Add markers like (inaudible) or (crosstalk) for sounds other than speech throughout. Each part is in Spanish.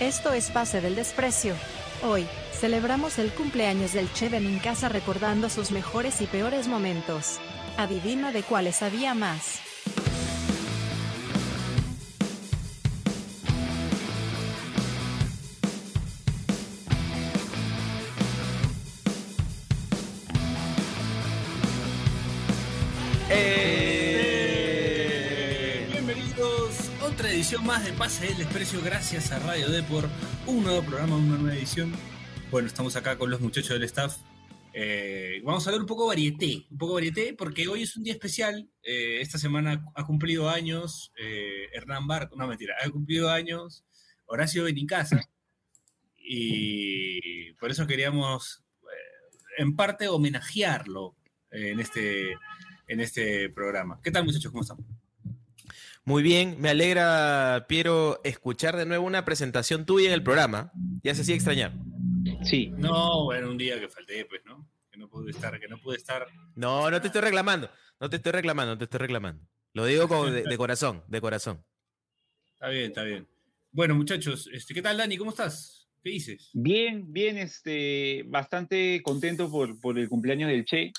Esto es Pase del Desprecio. Hoy, celebramos el cumpleaños del Che en casa recordando sus mejores y peores momentos. Adivina de cuáles había más. Edición más de Pase del Desprecio gracias a Radio D por un nuevo programa, una nueva edición. Bueno, estamos acá con los muchachos del staff. Eh, vamos a hablar un poco varieté, un poco varieté porque hoy es un día especial. Eh, esta semana ha cumplido años eh, Hernán Barco, no mentira, ha cumplido años Horacio Benincasa y por eso queríamos en parte homenajearlo en este en este programa. ¿Qué tal muchachos? ¿Cómo están? Muy bien, me alegra, Piero, escuchar de nuevo una presentación tuya en el programa. Ya se hacía extrañar. Sí. No, bueno, un día que falté, pues, ¿no? Que no pude estar, que no pude estar. No, no te estoy reclamando, no te estoy reclamando, no te estoy reclamando. Lo digo de, de corazón, de corazón. Está bien, está bien. Bueno, muchachos, este, ¿qué tal, Dani? ¿Cómo estás? ¿Qué dices? Bien, bien, este, bastante contento por, por el cumpleaños del Che.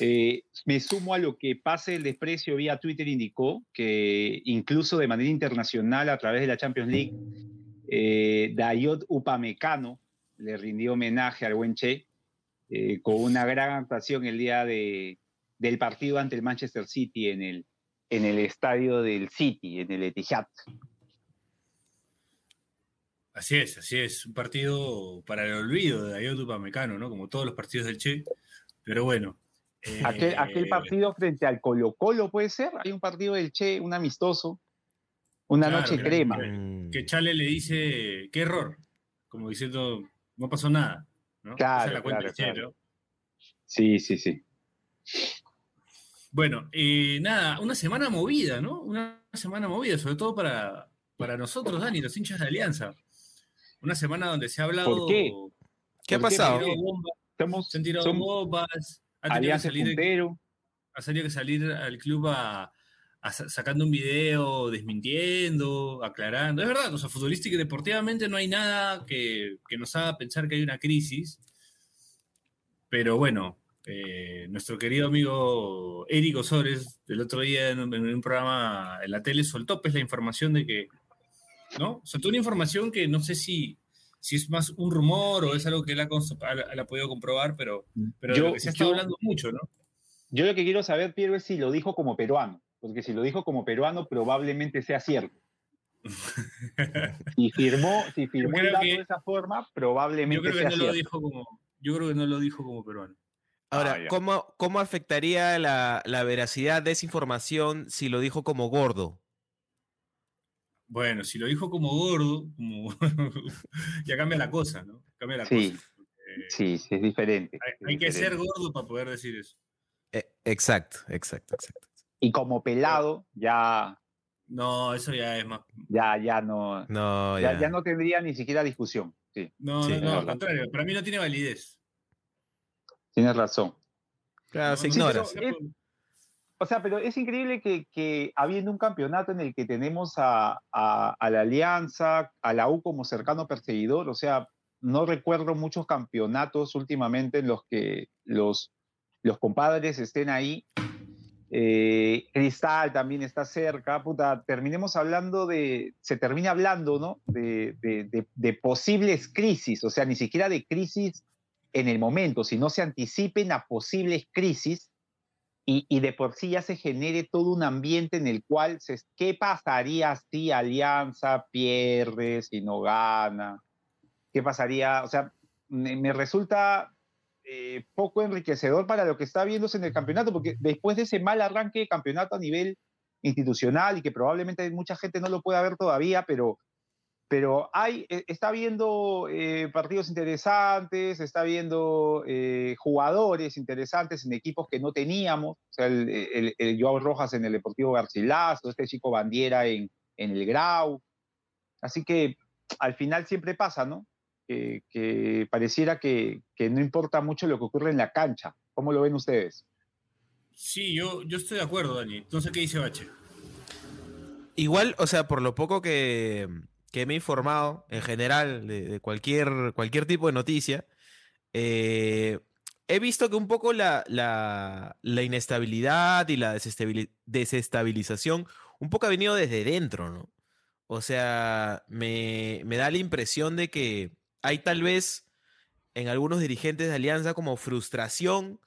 Eh, me sumo a lo que Pase el Desprecio vía Twitter indicó, que incluso de manera internacional a través de la Champions League, eh, Dayot Upamecano le rindió homenaje al buen Che eh, con una gran actuación el día de, del partido ante el Manchester City en el, en el estadio del City, en el Etihad. Así es, así es. Un partido para el olvido de Dayot Upamecano, ¿no? Como todos los partidos del Che. Pero bueno. Eh, Aquel, aquel partido frente al Colo Colo puede ser. Hay un partido del Che, un amistoso, una Claro, noche que- crema. Mm, Que Chale le dice, qué error. Como diciendo, no pasó nada. ¿no? Claro, Esa es la cuenta claro, Che, claro. ¿no? Sí, sí, sí. Bueno, eh, nada, una semana movida, ¿no? Una semana movida, sobre todo para, para nosotros, Dani, los hinchas de Alianza. Una semana donde se ha hablado. ¿Por qué? ¿Qué ha ¿Por qué, Se han pasado? tirado bombas, Somos, se han tirado somos bombas, ha tenido que salir, puntero. ha tenido que salir al club a, a sa- sacando un video, desmintiendo, aclarando. Es verdad, o sea, futbolística y deportivamente no hay nada que, que nos haga pensar que hay una crisis. Pero bueno, eh, nuestro querido amigo Eric Osores, el otro día en un, en un programa en la tele, soltó pues la información de que, ¿no? Soltó una información que no sé si, si es más un rumor o es algo que él ha, él podido comprobar, pero, pero de Yo- lo que se ha estado yo- hablando mucho, ¿no? Yo lo que quiero saber, Piero, es si lo dijo como peruano. Porque si lo dijo como peruano, probablemente sea cierto. Si firmó, si firmó el creo dato que- de esa forma, Yo probablemente creo que sea no lo cierto. dijo como, yo creo que no lo dijo como peruano. Ahora, Ah. ¿cómo, ¿cómo afectaría la, la veracidad de esa información si lo dijo como gordo? Bueno, si lo dijo como gordo, como ya cambia la cosa, ¿no? Cambia la Sí, cosa. Eh, Sí, sí, es diferente. hay, es que ser gordo para poder decir eso. Eh, exacto, exacto, exacto. Y como pelado, ya, No, eso ya es más. ya, ya no, No, ya, ya. ya no tendría ni siquiera discusión. Sí, No, Sí, no, no, al contrario. Para mí no tiene validez. tienes razón. Claro, ¿no? se No, ignora. no, O sea, pero es increíble que, que habiendo un campeonato en el que tenemos a, a- a la Alianza, a la U como cercano perseguidor, o sea, no recuerdo muchos campeonatos últimamente en los que los, los compadres estén ahí. Eh, Cristal también está cerca, puta, terminemos hablando de, se termina hablando, ¿no? De, de- de- de posibles crisis, o sea, ni siquiera de crisis en el momento, sino se anticipen a posibles crisis y, y de por sí ya se genere todo un ambiente en el cual, se, ¿qué pasaría si Alianza pierde, si no gana? ¿Qué pasaría? O sea, me, me resulta eh, poco enriquecedor para lo que está viéndose en el campeonato, porque después de ese mal arranque de campeonato a nivel institucional y que probablemente mucha gente no lo pueda ver todavía, pero, pero hay, eh, está viendo eh, partidos interesantes, está viendo eh, jugadores interesantes en equipos que no teníamos, o sea, el, el, el Joao Rojas en el Deportivo Garcilaso, este chico Bandiera en, en el Grau. Así que al final siempre pasa, ¿no? Que, que pareciera que, que no importa mucho lo que ocurre en la cancha. ¿Cómo lo ven ustedes? Sí, yo, yo estoy de acuerdo, Dani. Entonces, ¿qué dice Bache? Igual, o sea, por lo poco que, que me he informado en general de, cualquier, cualquier tipo de noticia, eh, he visto que un poco la, la, inestabilidad y la desestabilización un poco ha venido desde dentro, ¿no? O sea, me, me da la impresión de que hay tal vez en algunos dirigentes de Alianza como frustración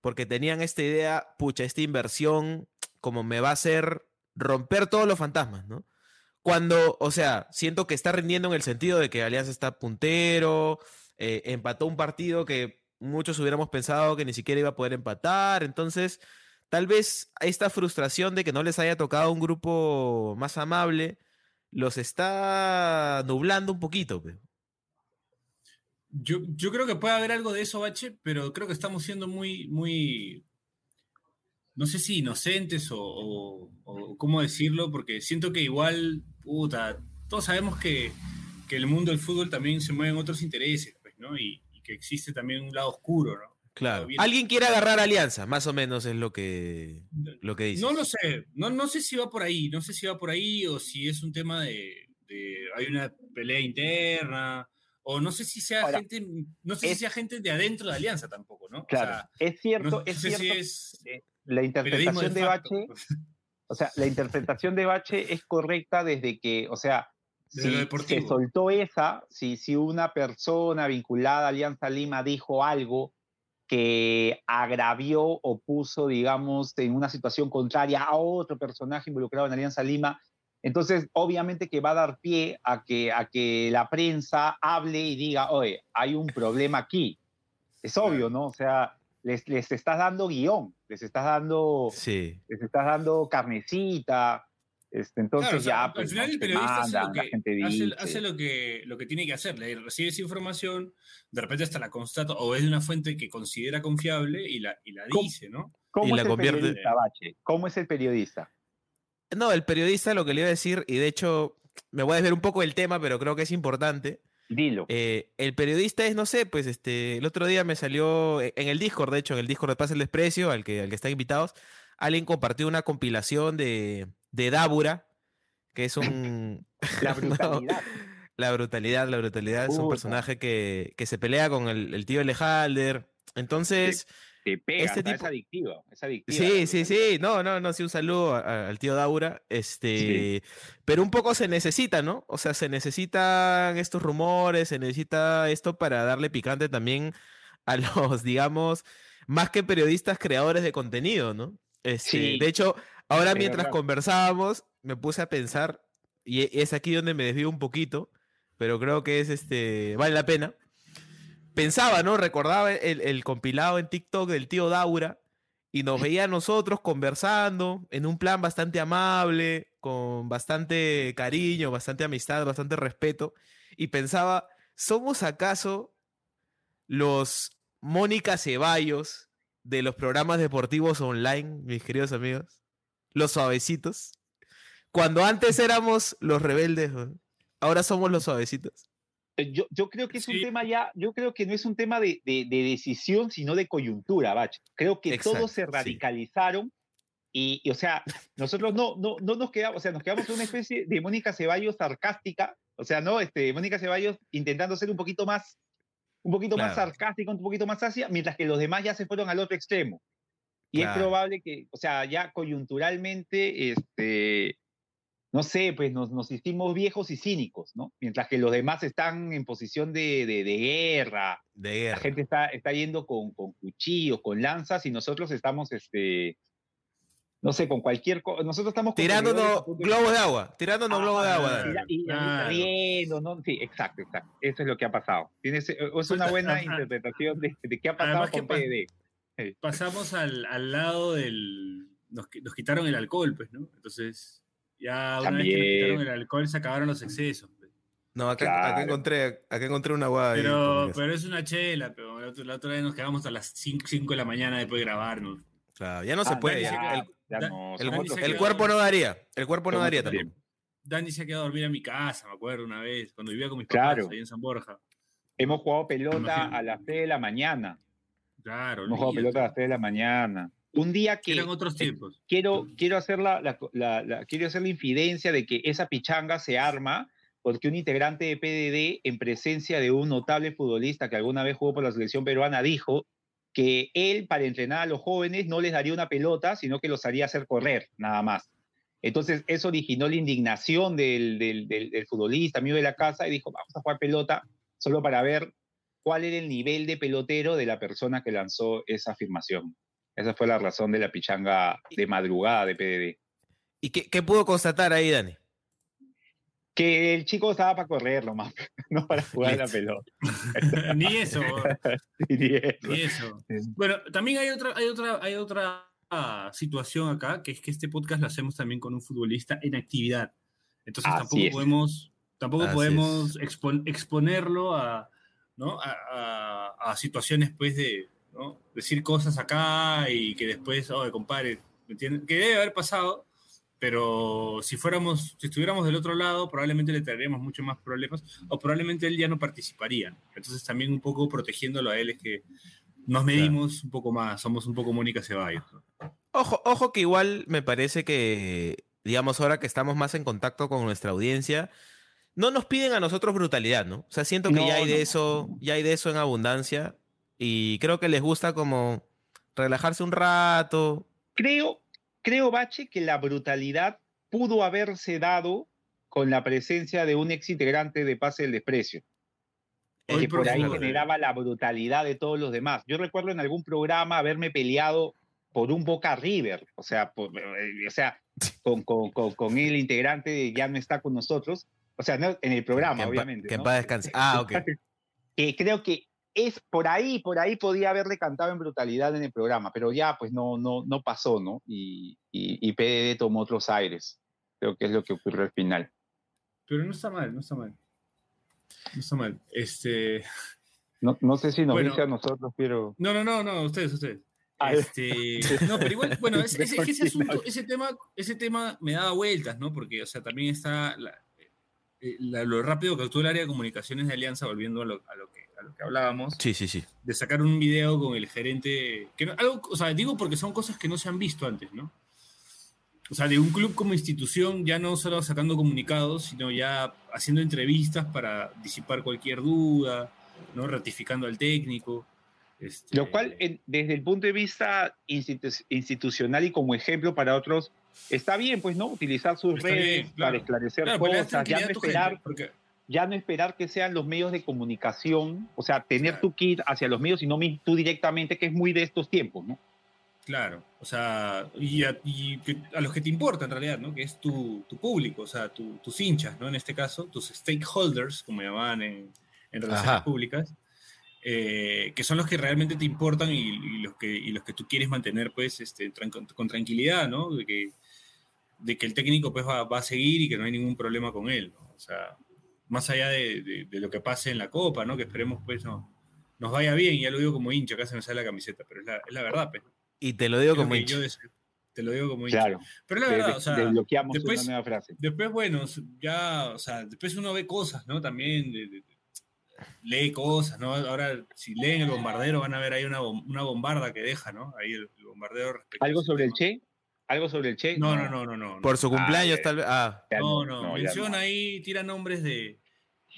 porque tenían esta idea, pucha, esta inversión como me va a hacer romper todos los fantasmas, ¿no? Cuando, o sea, siento que está rindiendo en el sentido de que Alianza está puntero, eh, empató un partido que muchos hubiéramos pensado que ni siquiera iba a poder empatar, entonces tal vez esta frustración de que no les haya tocado un grupo más amable los está nublando un poquito. Yo, yo creo que puede haber algo de eso, Bache, pero creo que estamos siendo muy, muy, no sé si inocentes o, cómo decirlo, porque siento que igual, puta, todos sabemos que, el mundo del fútbol también se mueve en otros intereses, pues, ¿no? Y, que existe también un lado oscuro, ¿no? Claro. Alguien quiere agarrar alianza, más o menos es lo que, lo que dice. No lo sé, no, no sé si va por ahí, no sé si va por ahí o si es un tema de, hay una pelea interna, o no sé si sea gente, no sé si sea gente de adentro de Alianza tampoco, ¿no? Claro, es cierto, es cierto. es, la interpretación de, Bache, (laughs) o sea, la interpretación de Bache es correcta desde que, o sea, si se soltó esa, si, si una persona vinculada a Alianza Lima dijo algo que agravió o puso, digamos, en una situación contraria a otro personaje involucrado en Alianza Lima, entonces obviamente que va a dar pie a que, a que la prensa hable y diga, oye, hay un problema aquí. Es obvio, ¿no? O sea, les, les estás dando guion, les estás dando, sí. les estás dando carnecita. Este, entonces ya, al pues, final el periodista hace, lo que, hace, lo, que, lo que tiene que hacer, recibe esa información, de repente hasta la constata o es de una fuente que considera confiable y la, y la dice, ¿no? ¿Cómo y es la el periodista, Bache? ¿Cómo es el periodista? No, el periodista lo que le iba a decir, y de hecho me voy a desver un poco el tema, pero creo que es importante, Dilo. Eh, el periodista es, no sé, pues este, el otro día me salió e, en el Discord, de hecho, en el Discord de Paz el Desprecio, al que, al que están invitados, alguien compartió una compilación de, de Dabura, que es un... (laughs) la brutalidad. (laughs) la brutalidad, la brutalidad. Es un personaje que, que, se pelea con el, el tío Lehalder. Entonces este tipo... es adictivo, es Sí, sí, sí, no, no, no, sí, un saludo al tío Daura, este, pero un poco se necesita, ¿no? O sea, se necesitan estos rumores, se necesita esto para darle picante también a (laughs) los, digamos, más que periodistas, creadores de contenido, ¿no? Este, de hecho, ahora mientras conversábamos, me puse a pensar, y es aquí donde me desvío un poquito, pero creo que es, este, vale la pena pensaba, ¿no? Recordaba el, compilado en TikTok del tío Daura y nos veía a nosotros conversando en un plan bastante amable, con bastante cariño, bastante amistad, bastante respeto. Y pensaba, ¿somos acaso los Mónica Ceballos de los programas deportivos online, mis queridos amigos? Los suavecitos. Cuando antes éramos los rebeldes, ahora somos los suavecitos. Eh, yo, yo creo que es un tema ya, yo creo que no es un tema de, de, decisión, sino de coyuntura, Bach. Creo que todos se radicalizaron y, o sea, nosotros no, no, no nos quedamos, o sea, nos quedamos en una especie de Mónica Ceballos sarcástica, o sea, ¿no? Este, Mónica Ceballos intentando ser un poquito más, un poquito más sarcástica, un poquito más ácida, mientras que los demás ya se fueron al otro extremo. Y es probable que, o sea, ya coyunturalmente, este, no sé, pues nos, nos hicimos viejos y cínicos, ¿no? Mientras que los demás están en posición de, de, guerra. De guerra. La gente está, está yendo con, con cuchillos, con lanzas, y nosotros estamos, este, no sé, con cualquier cosa. Nosotros estamos... Tirándonos globos de agua, tirándonos ah, globos de agua. Y, riendo, ¿no? Sí, exacto, exacto. Eso es lo que ha pasado. Tienes, es una buena interpretación de, de, qué ha pasado con PD. Pasamos al, al lado del... Nos, nos quitaron el alcohol, pues, ¿no? Entonces ya una vez que quitaron el alcohol se acabaron los excesos. No, acá, encontré, acá encontré una guada. Pero, pero es una chela, pero la otra, vez nos quedamos a las 5, de la mañana después de grabarnos. Claro, ya no se ah, puede. el, cuerpo no daría. El cuerpo no daría también. Dani se ha quedado a dormir a mi casa, me acuerdo una vez, cuando vivía con mis papás ahí en San Borja. Hemos jugado pelota a las 3 de la mañana. Claro, Hemos jugado pelota a las 3 de la mañana. Un día que... Eran otros tiempos. Quiero, quiero, hacer la, quiero hacer la infidencia de que esa pichanga se arma porque un integrante de PDD, en presencia de un notable futbolista que alguna vez jugó por la selección peruana, dijo que él, para entrenar a los jóvenes, no les daría una pelota, sino que los haría hacer correr, nada más. Entonces, eso originó la indignación del, del, del, futbolista, amigo de la casa, y dijo, vamos a jugar pelota solo para ver cuál era el nivel de pelotero de la persona que lanzó esa afirmación. Esa fue la razón de la pichanga de madrugada de PDD. ¿Y qué, qué pudo constatar ahí, Dani? que el chico estaba para correr nomás, (laughs) no para jugar la pelota. (laughs) (laughs) ni eso. ni eso. Bueno, también hay otra, hay otra, hay otra situación acá, que es que este podcast lo hacemos también con un futbolista en actividad. Entonces tampoco podemos, tampoco podemos exponerlo a, ¿no? a, a, situaciones pues de ¿no? decir cosas acá y que después, oh, compadre, ¿me entiendes? Que debe haber pasado, pero si fuéramos, si estuviéramos del otro lado, probablemente le traeríamos mucho más problemas o probablemente él ya no participaría. Entonces también un poco protegiéndolo a él es que nos medimos un poco más, somos un poco Mónica Ceballos. Ojo, ojo que igual me parece que, digamos, ahora que estamos más en contacto con nuestra audiencia, no nos piden a nosotros brutalidad, ¿no? O sea, siento que ya hay de eso, ya hay de eso en abundancia y creo que les gusta como relajarse un rato. Creo, creo, Bache, que la brutalidad pudo haberse dado con la presencia de un ex integrante de Pase del Desprecio. que por ahí generaba la brutalidad de todos los demás. Yo recuerdo en algún programa haberme peleado por un Boca River, o sea, eh, o sea con, con, con, el integrante ya no está con nosotros, o sea, en el programa, obviamente. Que en paz descanse. Ah, ok. Que creo que es por ahí, por ahí podía haberle cantado en brutalidad en el programa, pero ya pues no, no, no pasó, ¿no? Y, y, PDD tomó otros aires. Creo que es lo que ocurrió al final. Pero no está mal, no está mal. No está mal. Este. No, no sé si nos dice a nosotros, pero. No, no, no, no, ustedes, ustedes. Ah, (laughs) este, no, pero igual, bueno, (laughs) ese, ese, asunto, ese tema, ese tema me daba vueltas, ¿no? Porque, o sea, también está eh, lo rápido que actuó el área de comunicaciones de Alianza, volviendo a lo, a lo que a lo que hablábamos. Sí, sí, sí. De sacar un video con el gerente. Que algo, o sea, digo porque son cosas que no se han visto antes, ¿no? O sea, de un club como institución, ya no solo sacando comunicados, sino ya haciendo entrevistas para disipar cualquier duda, ¿no? Ratificando al técnico. Este... Lo cual, desde el punto de vista institucional y como ejemplo para otros, está bien, pues, ¿no? Utilizar sus redes para esclarecer cosas, ya no esperar, porque ya no esperar que sean los medios de comunicación, o sea, tener tu kit hacia los medios y no tú directamente, que es muy de estos tiempos, ¿no? Claro, o sea, y a, los que te importa en realidad, ¿no? Que es tu, público, o sea, tus hinchas, ¿no? En este caso, tus stakeholders, como llamaban en, en relaciones públicas, eh, que son los que realmente te importan y, los, que, los que tú quieres mantener, pues, este, con, tranquilidad, ¿no? De que, de que el técnico, pues, va, va, a seguir y que no hay ningún problema con él, ¿no? O sea, más allá de, lo que pase en la Copa, ¿no? Que esperemos pues no, nos vaya bien, ya lo digo como hincha, acá se me sale la camiseta, pero es la, es la verdad, pues. Y te lo digo como hincha. te lo digo como hincha. Claro. Pero la verdad, o sea, después, una nueva frase. después, bueno, ya, o sea, después uno ve cosas, ¿no? También lee cosas, ¿no? Ahora, si leen el bombardero, van a ver ahí una, una bombarda que deja, ¿no? Ahí el, bombardero. ¿Algo sobre el Che? ¿Algo sobre el Che? No, no, no, no. no, Por su cumpleaños, ah, tal vez. Ah. No, no, menciona ahí, tira nombres de,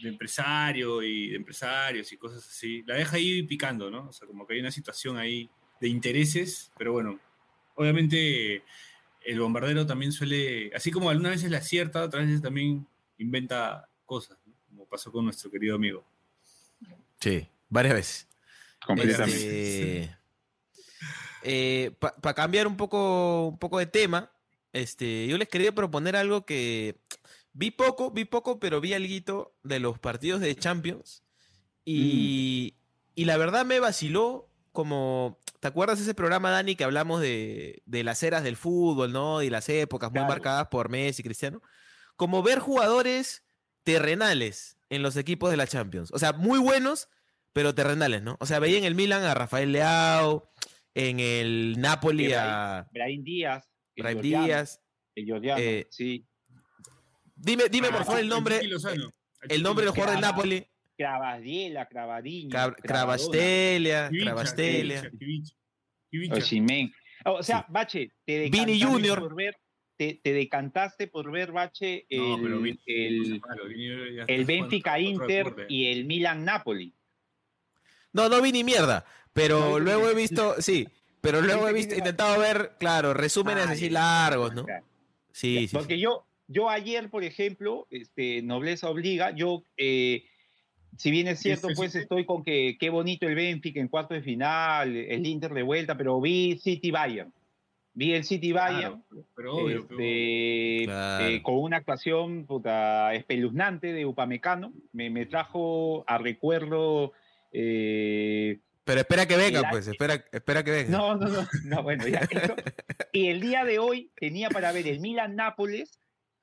de empresario y de empresarios y cosas así. La deja ahí picando, ¿no? O sea, como que hay una situación ahí de intereses, pero bueno, obviamente el bombardero también suele, así como algunas veces le acierta, otras veces también inventa cosas, ¿no? como pasó con nuestro querido amigo. Sí, varias veces. Completamente. Este, eh, Para cambiar un poco, un poco de tema, este, yo les quería proponer algo que vi poco, vi poco, pero vi algo de los partidos de Champions. Y, mm. y la verdad me vaciló como, ¿te acuerdas ese programa, Dani, que hablamos de, de las eras del fútbol, ¿no? Y las épocas muy marcadas por Messi y Cristiano. Como ver jugadores terrenales en los equipos de la Champions. O sea, muy buenos, pero terrenales, ¿no? O sea, veía en el Milan a Rafael Leao, en el Napoli a. Brahim Díaz. Brahim Díaz. Eh, sí. Dime, dime por favor el nombre. El nombre del jugador del Napoli. Cravadiela, Cravadinha. Cravastelia, Cravastelia. O sea, Bache, te Vini Junior. Por ver, te, te decantaste por ver, Bache, el, No, el, el Benfica Inter y el Milan Napoli. No, no vi ni mierda, pero No luego he visto, sí, pero luego he visto, intentado ver, claro, resúmenes Ah, así largos, ¿no? Claro. Sí, sí. Porque sí. yo, yo ayer, por ejemplo, este, Nobleza Obliga, yo, eh, si bien es cierto, sí, pues sí. estoy con que qué bonito el Benfica en cuarto de final, el Inter de vuelta, pero vi City Bayern. Vi el City Bayern. Claro, pero obvio, pero obvio. este, Claro. eh, con una actuación puta, espeluznante de Upamecano. Me, me trajo a recuerdo. Eh, Pero espera que venga, pues, espera, espera que venga. no, no, no, no, bueno, ya. (laughs) eso. Y el día de hoy tenía para ver el Milan Nápoles.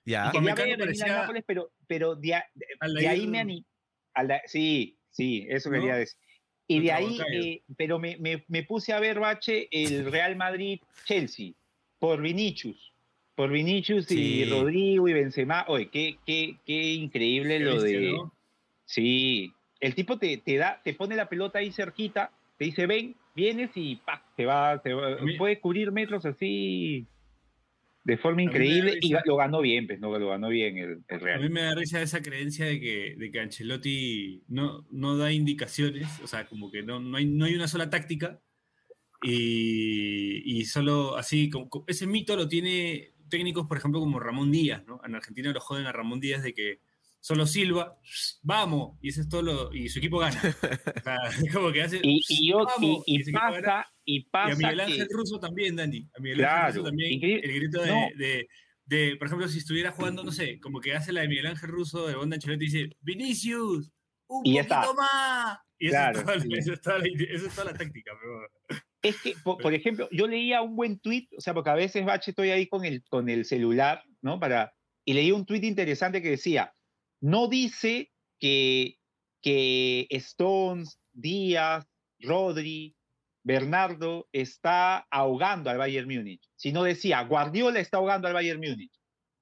Ya. Y quería Upamecano ver el parecía- Milan Nápoles, pero, pero de, a- de- ahí me animé. Sí, sí, eso ¿No? quería decir. Y de ahí, eh, pero me, me, me puse a ver, Bache, el (laughs) Real Madrid-Chelsea, por Vinicius. Por Vinicius Sí. y Rodrigo y Benzema. Oye, qué, qué, qué increíble Qué lo bestia, de... ¿no? Sí, el tipo te, te da, te pone la pelota ahí cerquita, te dice, ven, vienes y ¡pac! te va, te va- A mí- puede cubrir metros así de forma increíble y lo ganó bien, pues, no, lo ganó bien el, el A Real. mí me da risa esa creencia de que, de que Ancelotti no, no da indicaciones, o sea, como que no, no, hay, no hay una sola táctica y, y solo así, como- ese mito lo tiene técnicos, por ejemplo, como Ramón Díaz, ¿no? En Argentina lo joden a Ramón Díaz de que solo Silva, vamos, y eso es todo lo, y su equipo gana. O sea, (laughs) como que hace, Y, y, yo, y, "Vamos", y su equipo gana. pasa, y Y a pasa Miguel que, Ángel Russo también, Dandy. A Miguel Claro, Ángel Russo también. increíble. El grito de, No. de, de, por ejemplo, si estuviera jugando, no sé, como que hace la de Miguel Ángel Russo, de Bonda Ancelotti dice, Vinicius, un Y poquito está. más. Y eso, Claro, es toda, eso es toda la, eso es toda la táctica. Pero, es que, por, por ejemplo, yo leía un buen tweet, o sea, porque a veces, Bache, estoy ahí con el, con el celular, ¿no? Para, y leí un tweet interesante que decía, no dice que, que Stones, Díaz, Rodri, Bernardo está ahogando al Bayern Múnich, sino decía, Guardiola está ahogando al Bayern Múnich.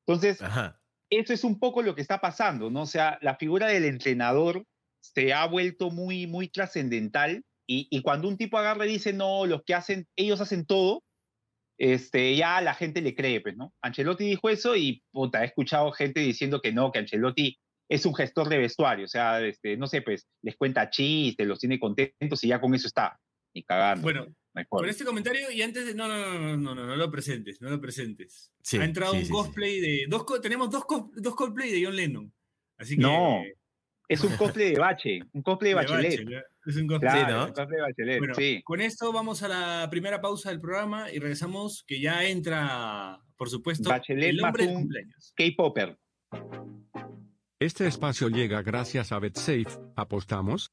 Entonces, Ajá. eso es un poco lo que está pasando, ¿no? O sea, la figura del entrenador se ha vuelto muy, muy trascendental y, y cuando un tipo agarra y dice, no, los que hacen, ellos hacen todo, este, ya la gente le cree, pues, ¿no? Ancelotti dijo eso y, puta, he escuchado gente diciendo que no, que Ancelotti es un gestor de vestuario, o sea, este, no sé, pues, les cuenta chistes, los tiene contentos y ya con eso está. Ni cagando. bueno, mejor. con este comentario y antes de. No, no, no, no, no, no, no lo presentes, no lo presentes. Sí, ha entrado sí, un sí, sí. cosplay de. Dos, tenemos dos, dos cosplay de John Lennon. Así que. No, Es un cosplay de Bache, un cosplay de de Bachelet. Es un cosplay. Claro, Sí, ¿no? un cosplay de Bachelet, Bueno, sí. con esto vamos a la primera pausa del programa y regresamos, que ya entra, por supuesto, Bachelet el hombre más de cumpleaños. K-Popper. Este espacio llega gracias a BetSafe. ¿Apostamos?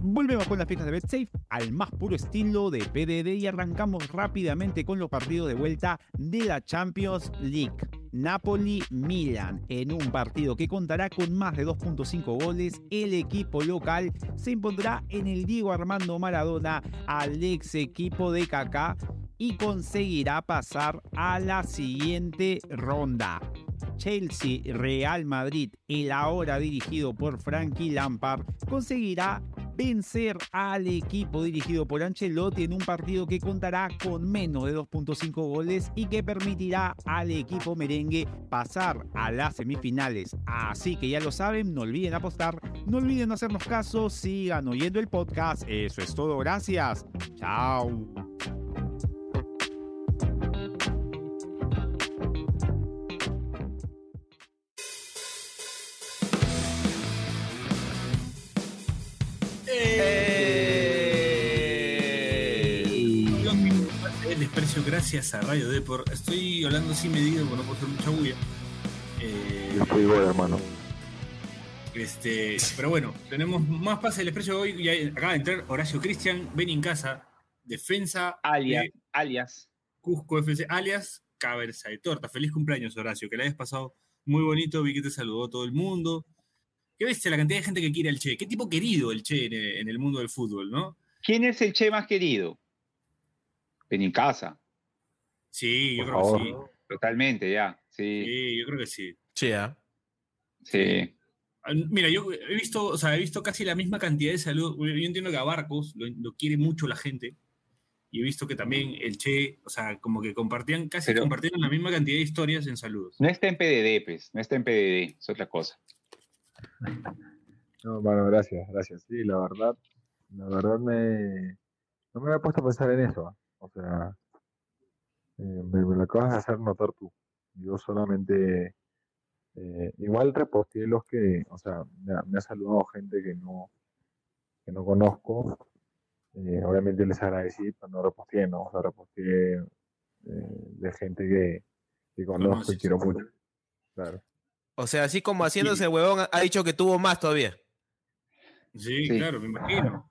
Volvemos con las fijas de BetSafe al más puro estilo de PDD y arrancamos rápidamente con los partidos de vuelta de la Champions League. Napoli-Milan en un partido que contará con más de 2.5 goles. El equipo local se impondrá en el Diego Armando Maradona al ex equipo de Kaká y conseguirá pasar a la siguiente ronda. Chelsea Real Madrid, el ahora dirigido por Frankie Lampard, conseguirá vencer al equipo dirigido por Ancelotti en un partido que contará con menos de 2.5 goles y que permitirá al equipo merengue pasar a las semifinales. Así que ya lo saben, no olviden apostar, no olviden hacernos caso, sigan oyendo el podcast. Eso es todo, gracias. Chao. Gracias a Radio Depor. Estoy hablando así medido porque no puedo hacer mucha bulla. Eh, El fútbol, hermano. este, pero bueno, tenemos más pase del desprecio hoy. Ya acaba de entrar Horacio Cristian, ven en casa, defensa Alias, de alias. Cusco FC, alias Cabeza de Torta. Feliz cumpleaños, Horacio, que la hayas pasado muy bonito. Vi que te saludó todo el mundo. ¿Qué ves la cantidad de gente que quiere al Che? ¿Qué tipo querido el Che en, en el mundo del fútbol, no? ¿Quién es el Che más querido? Benincasa, Sí, yo Por creo favor. que sí. totalmente, ya. Sí, Sí, yo creo que sí. Sí, ¿ah? sí. Ah, Mira, yo he visto, o sea, he visto casi la misma cantidad de salud. Yo entiendo que a Barcos lo, lo quiere mucho la gente. y he visto que también el Che, o sea, como que compartían, casi Pero- compartieron la misma cantidad de historias en saludos. No está en PDD, pues, no está en PDD, es otra cosa. No, bueno, gracias, gracias. Sí, la verdad, la verdad me... No me había puesto a pensar en eso. ¿ah? O sea, eh, me, me lo acabas de hacer notar tú. Yo solamente... eh, igual reposteé los que... O sea, me ha, me ha saludado gente que no, que no conozco. Eh, obviamente les agradecí, pero no reposteé, ¿no? O sea, reposteé eh, de gente que, que conozco y Conoces. quiero mucho. Claro. O sea, así como haciéndose el huevón, ha- ha dicho que tuvo más todavía. Sí, Sí. claro, me imagino.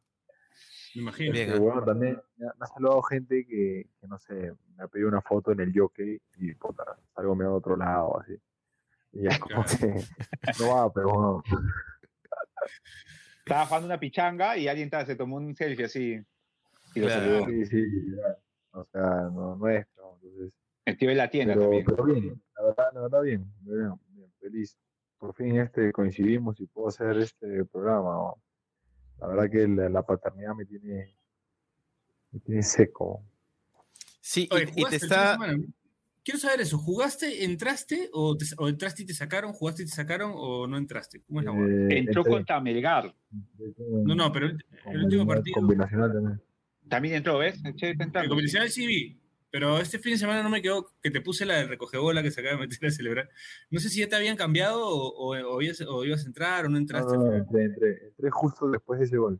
Me imagino. Pero bueno, también me ha, saludado gente que, que, no sé, me ha pedido una foto en el jockey y puta, salgo medio a otro lado, así. Y ya como Claro. que no va, pero bueno, Estaba jugando una pichanga y alguien se tomó un selfie así y lo Claro. saludó. sí, sí, ya. o sea, no, no es, ¿no? entonces, tío de la tienda pero, también. pero bien, la verdad, la verdad bien, bien, bien, feliz. Por fin este coincidimos y puedo hacer este programa. ¿no? La verdad que la, la paternidad me tiene, me tiene seco. Sí, Oye, y- y, ¿jugaste te está... Quiero saber eso. ¿Jugaste, entraste o, te- o entraste y te sacaron? ¿Jugaste y te sacaron o no entraste? ¿Cómo es la? Eh, Entró entré- contra Melgar. No, no, pero el, el último partido. Combinacional también. También entró, ¿ves? El combinacional sí vi, pero este fin de semana no me quedó que te puse la del recogebola que se acaba de meter a celebrar. No sé si ya te habían cambiado o, o- o ibas, o ibas a entrar o no entraste. no, no, entré, entré, entré justo después de ese gol.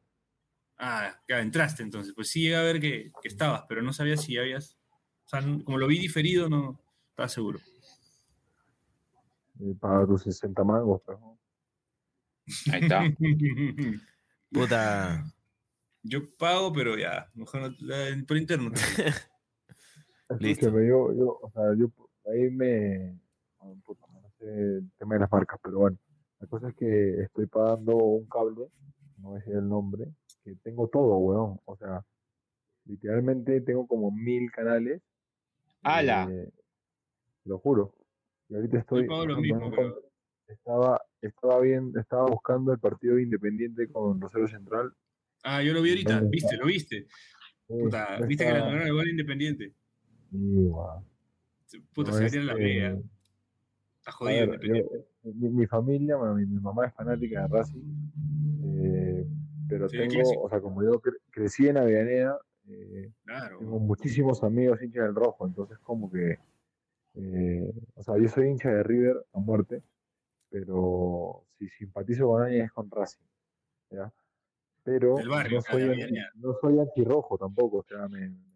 Ah, ya entraste entonces. Pues sí llegué a ver que, que estabas, pero no sabía si habías. O sea, como lo vi diferido, no estaba seguro. Y para tus 60 mangos, ¿no? Ahí está. (laughs) Puta. Yo pago, pero ya, mejor no- por interno. (laughs) Listo. Yo, yo, o sea, yo ahí me. puta, no sé el tema de las marcas, pero bueno. La cosa es que estoy pagando un cable, no decir el nombre, que tengo todo, weón. O sea, literalmente tengo como mil canales. ¡Hala! eh, te lo juro. Y ahorita estoy. pago lo por ejemplo, mismo, no pero- Estaba, estaba bien, estaba buscando el partido de Independiente con Rosario Central. Ah, yo lo vi ahorita, ¿Dónde viste, lo viste. Eh, Puta, viste que está- ganaron el gol independiente. Sí, guau. Puta, No, se la este, vega. Está A jodido ver, Independiente. yo- mi, mi familia, bueno, mi, mi mamá es fanática de Racing, eh, pero Sí, tengo, o sea, como yo cre- crecí en Avellaneda, eh, Claro. tengo muchísimos amigos hinchas del rojo, entonces como que, eh, o sea, yo soy hincha de River a muerte, pero si simpatizo con alguien es con Racing, ¿ya? Pero barrio, no, soy, no soy antirrojo tampoco, o sea, me, me-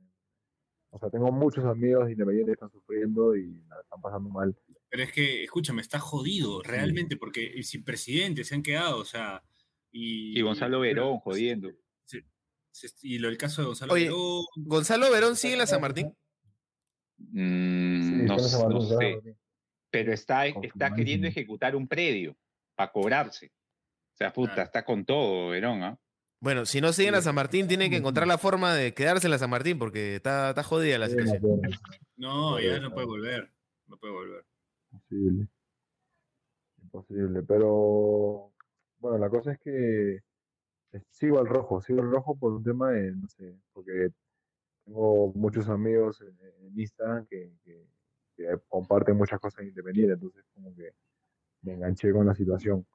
o sea, tengo muchos amigos de Independiente que están sufriendo y la están pasando mal. Pero es que, escúchame, está jodido, realmente, porque sin presidente se han quedado, o sea. Y, Y Gonzalo Verón jodiendo. se- se- y lo, el caso de Gonzalo Oye, Verón. ¿Gonzalo Verón sigue en la San Martín? Mm, Sí, no, sé. Pero está, está queriendo ejecutar un predio para cobrarse. O sea, puta, está con todo, Verón, ¿ah? Bueno, si no sigue en la San Martín, tiene que encontrar la forma de quedarse en la San Martín porque está, está jodida la situación. no, ya no puede volver. No puede volver. Imposible. Imposible. Pero bueno, la cosa es que eh, sigo al rojo, sigo al rojo por un tema de, no sé, porque tengo muchos amigos en, en Instagram que, que- que comparten muchas cosas independientes, entonces como que me enganché con la situación.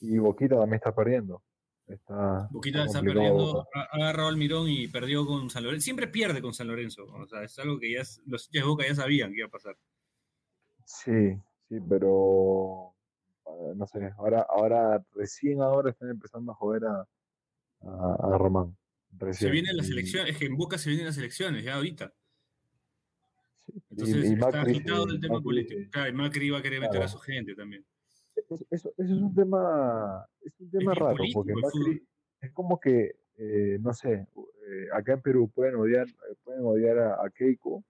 Y Boquita también está perdiendo. Está, Boquita está complicado perdiendo, ha agarrado al Mirón y perdió con San Lorenzo. Siempre pierde con San Lorenzo. O sea, es algo que ya es- los hinchas de Boca ya sabían que iba a pasar. Sí, sí, pero ah, no sé, ahora, ahora, recién ahora están empezando a joder a, a, a Román. Se Recién. vienen las elecciones, es que en Boca se vienen las elecciones ya ahorita. y- Entonces y está Macri agitado se- el tema Macri político. se- Claro, y Macri iba a querer meter a su gente también. Eso, eso, eso es un tema, es un tema bien raro, político porque Macri es como que, eh, no sé, eh, acá en Perú pueden odiar, eh, pueden odiar a, a Keiko,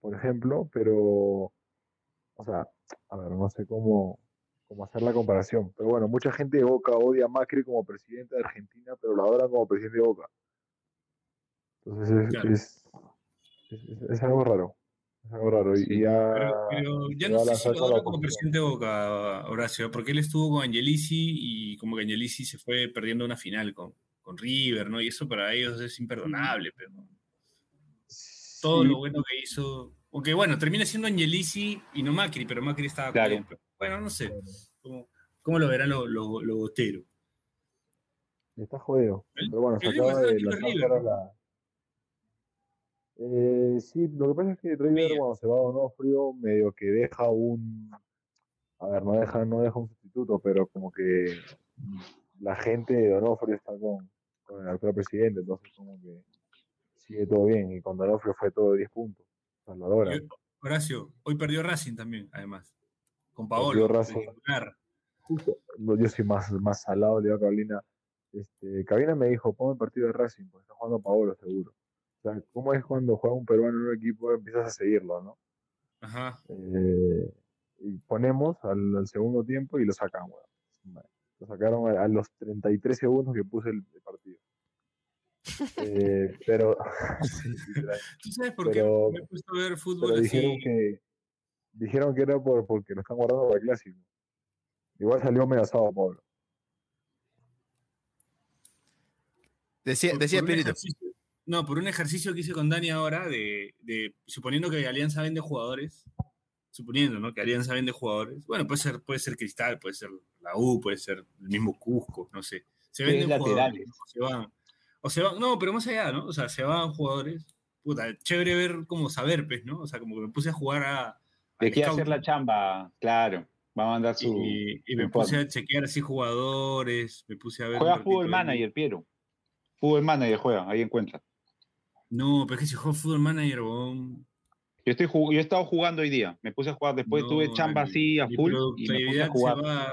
por ejemplo, pero, o sea, a ver, no sé cómo, cómo hacer la comparación, pero bueno, mucha gente de Boca odia a Macri como presidente de Argentina, pero lo adoran como presidente de Boca. Entonces es, Claro. es, es- es- es algo raro, y- Sí, y ya... Pero, pero ya no sé si adora como presidente de Boca, Horacio, porque él estuvo con Angelici y como que Angelici se fue perdiendo una final con, con River, ¿no? Y eso para ellos es imperdonable, pero. todo lo bueno que hizo. Aunque bueno, termina siendo Angelisi y no Macri, pero Macri estaba Claro. con él. Pero, Bueno, no sé. ¿Cómo, cómo lo verán los lo, lo boteros? Está jodido. El- Pero bueno, se acaba de. Eh, sí, lo que pasa es que River cuando se va a Donofrio medio que deja un. A ver, no deja, no deja un sustituto, pero como que la gente de Donofrio está con, con el actual presidente, entonces como que sigue todo bien. Y con Donofrio fue todo 10 puntos. Y- Horacio, hoy perdió Racing también, además. Con Paolo. de Racing. Justo, yo soy más, más salado, le digo a Carolina. Este, Cabina me dijo, pon el partido de Racing, porque está jugando Paolo seguro. O sea, ¿cómo es cuando juega un peruano en un equipo empiezas a seguirlo, no? Ajá. Eh, y ponemos al, al segundo tiempo y lo sacan, weón. Lo sacaron a, a los 33 segundos que puse el, el partido. (laughs) Eh, pero. (laughs) (laughs) ¿Tú sabes por Pero- qué me he puesto a ver fútbol pero así? dijeron que dijeron que era por, porque lo están guardando para el clásico. Igual salió amenazado Pablo. Decía, decía Pirito. No, por un ejercicio que hice con Dani ahora, de, de- suponiendo que Alianza vende jugadores, suponiendo, ¿no? Que Alianza vende jugadores. Bueno, puede ser, puede ser Cristal, puede ser la U, puede ser el mismo Cusco, no sé. Se venden jugadores, laterales. o se van. O se van, no, pero más allá, ¿no? O sea, se van jugadores. Puta, chévere ver como saber, pues, ¿no? O sea, como que me puse a jugar a. De qué hacer la chamba, claro. Va a mandar su. y, y me puse a chequear así jugadores, me puse a ver. Juega Fútbol. Manager, Piero. Fútbol Manager juega, ahí encuentra. No, pero es que si juego Fútbol Manager, weón, Yo, estoy yo he estado jugando hoy día. Me puse a jugar después, no, tuve chamba mi- así a mi full y me puse a jugar. va-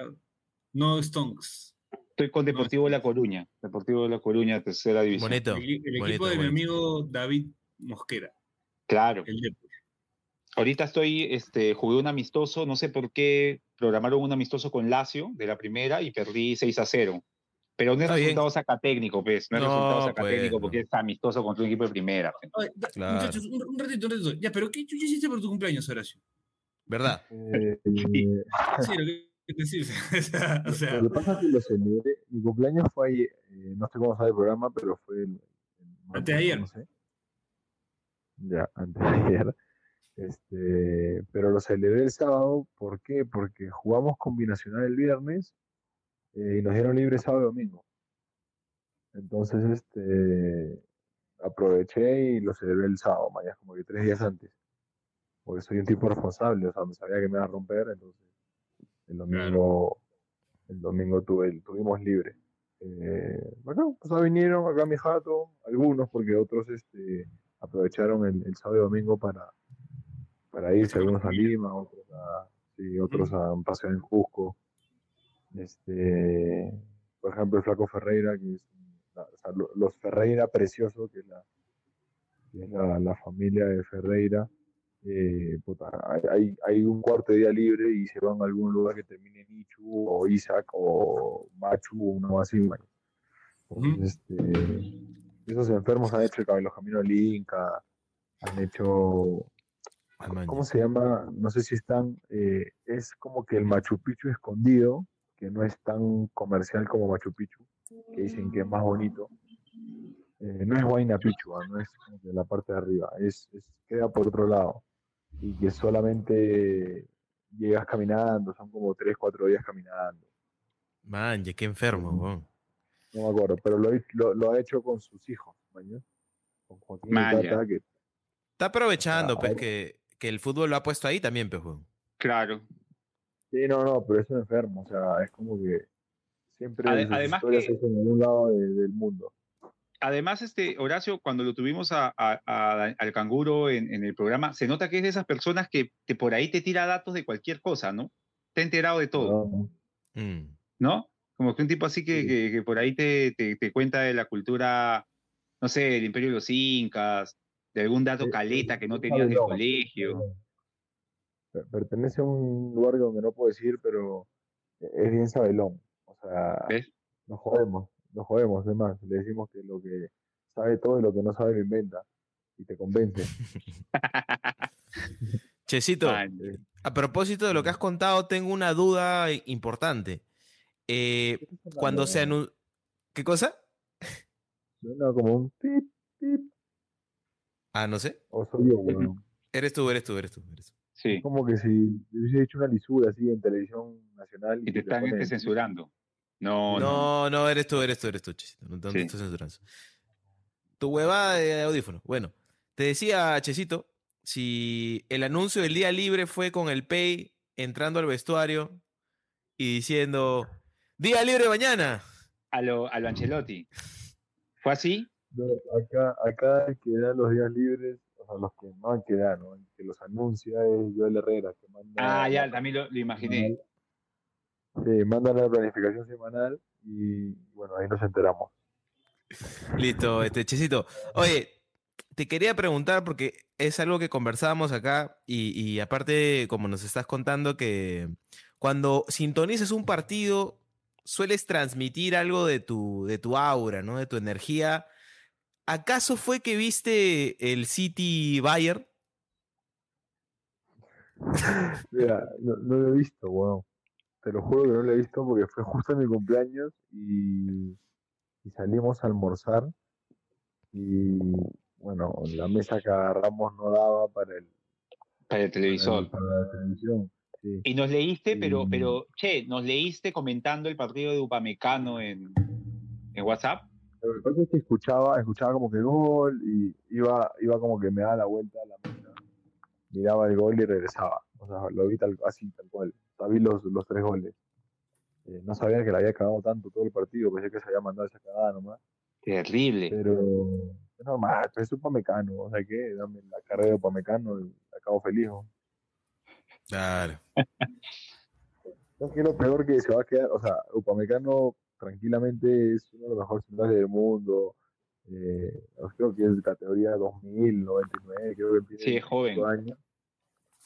No stonks. Estoy con Deportivo de La Coruña. Deportivo de La Coruña, tercera división. Bonito. El, el bonito, equipo de mi amigo David Mosquera. Claro. El Depor. Ahorita estoy, este, jugué un amistoso, no sé por qué programaron un amistoso con Lazio de la primera y perdí 6 a 0. Pero no es Está bien. resultado sacatécnico, pues. No es No, resultado pues, sacatécnico porque no. es amistoso contra un equipo de primera. pues. Da- Claro. Muchachos, un, un ratito, un ratito. Ya, pero ¿qué chucha hiciste por tu cumpleaños, Horacio? ¿Verdad? (laughs) Eh, Sí, lo que que decís. (laughs) o sea, o sea, Lo que pasa es que lo celebré. Mi cumpleaños fue ayer. eh, no sé cómo sabe el programa, pero fue el. el- Antes de ayer. no sé. Ya, antes de ayer. Este, pero lo celebré el sábado. ¿Por qué? Porque jugamos combinacional el viernes eh, y nos dieron libre sábado y domingo. Entonces, este, aproveché y lo celebré el sábado, mañana, como que tres días antes. Porque soy un tipo responsable, o sea, me sabía que me iba a romper, entonces el domingo, el domingo tuve, tuvimos libre. Eh, acá, o sea, vinieron acá a mi jato, algunos, porque otros este, aprovecharon el, el sábado y domingo para, para irse, algunos a Lima, otros a, sí, otros a un paseo en Cusco. Este, por ejemplo, el Flaco Ferreira, que es la- o sea, lo- los Ferreira Precioso, que es la, que es la, la familia de Ferreira. eh, puta, hay, hay- un cuarto de día libre y se van a algún lugar que termine en Ichu o Isaac o Machu o uno así. Entonces, este, esos enfermos han hecho el- los caminos del Inca, han hecho. ¿Cómo se llama? No sé si están. eh, es como que el Machu Picchu escondido, que no es tan comercial como Machu Picchu, que dicen que es más bonito. Eh, no es Huayna Picchu, ah, no es como que la parte de arriba, es, es- queda por otro lado. Y que solamente llegas caminando, son como 3, 4 días caminando. Man, ya qué enfermo. No me acuerdo, pero lo, lo, lo ha hecho con sus hijos, mañana. Con Joaquín Man. Tata, que Está aprovechando, a pues, que, que el fútbol lo ha puesto ahí también, pues. Claro. Sí, no, no, pero es un enfermo, o sea, es como que siempre Ade- además que- es en algún lado de- del mundo. Además, este, Horacio, cuando lo tuvimos a- a- a- al canguro en, en el programa, se nota que es de esas personas que, por ahí te tira datos de cualquier cosa, ¿no? Te ha enterado de todo, ¿no? Mm. ¿no? Como que un tipo así que, Sí. que- que por ahí te, te- te cuenta de la cultura, no sé, del imperio de los incas, de algún dato Sí, caleta que no tenías del colegio. Per- Pertenece a un lugar donde no puedo decir, pero es bien sabelón. O sea, ¿Ves? nos jodemos, nos jodemos, además. Le decimos que lo que sabe todo y lo que no sabe lo inventa. Y te convence. (laughs) Checito, Man, a propósito de lo que has contado, tengo una duda importante. Eh, cuando se anunció... ¿Qué cosa? Suena como un pip, pip. Ah, no sé. O soy yo, weón. (laughs) Eres tú, eres tú, eres tú. Eres tú. Sí. Como que si hubiese hecho una lisura así en televisión nacional. Y te están ponen- este, censurando. No, no. No, no, eres tú, eres tú, eres tú, Chesito. No, no te Sí. estoy censurando. Tu huevada de audífono. Bueno, te decía, Chesito, si el anuncio del día libre fue con el Pay entrando al vestuario y diciendo, día libre mañana. A lo, a lo Ancelotti. ¿Fue así? No, acá, acá el que da los días libres, o sea, los que no que da, ¿no? El que los anuncia es Joel Herrera, que manda. Ah, ya, la también lo, lo imaginé. Sí, manda la planificación semanal y bueno, ahí nos enteramos. Listo, este Chesito. Oye, te quería preguntar porque es algo que conversábamos acá y, y aparte, como nos estás contando, que cuando sintonizas un partido, sueles transmitir algo de tu, de tu aura, ¿no? De tu energía. ¿Acaso fue que viste el City Bayern? (laughs) Mira, no, no lo he visto, weón. Te lo juro que no lo he visto porque fue justo en mi cumpleaños y, y salimos a almorzar y bueno, la mesa que agarramos no daba para el, Para el para, televisor. el- para la televisión. Sí. Y nos leíste, pero, pero, che, nos leíste comentando el partido de Upamecano en, en WhatsApp. Lo que pasa es que escuchaba, escuchaba como que gol y iba, iba como que me daba la vuelta a la mesa, miraba el gol y regresaba. O sea, lo vi tal, así, tal cual. O sea, vi los, los tres goles. Eh, no sabía que le había cagado tanto todo el partido, pensé que se había mandado esa cagada nomás. Terrible. Pero es normal, pero es Upamecano, o sea que dame la carrera de Upamecano y acabo feliz. ¿no? Claro. (laughs) No que lo peor que se va a quedar, o sea, Upamecano tranquilamente es uno de los mejores centrales del mundo. Eh, creo que es de categoría 2000, 99, creo que tiene Sí, joven. 25 años.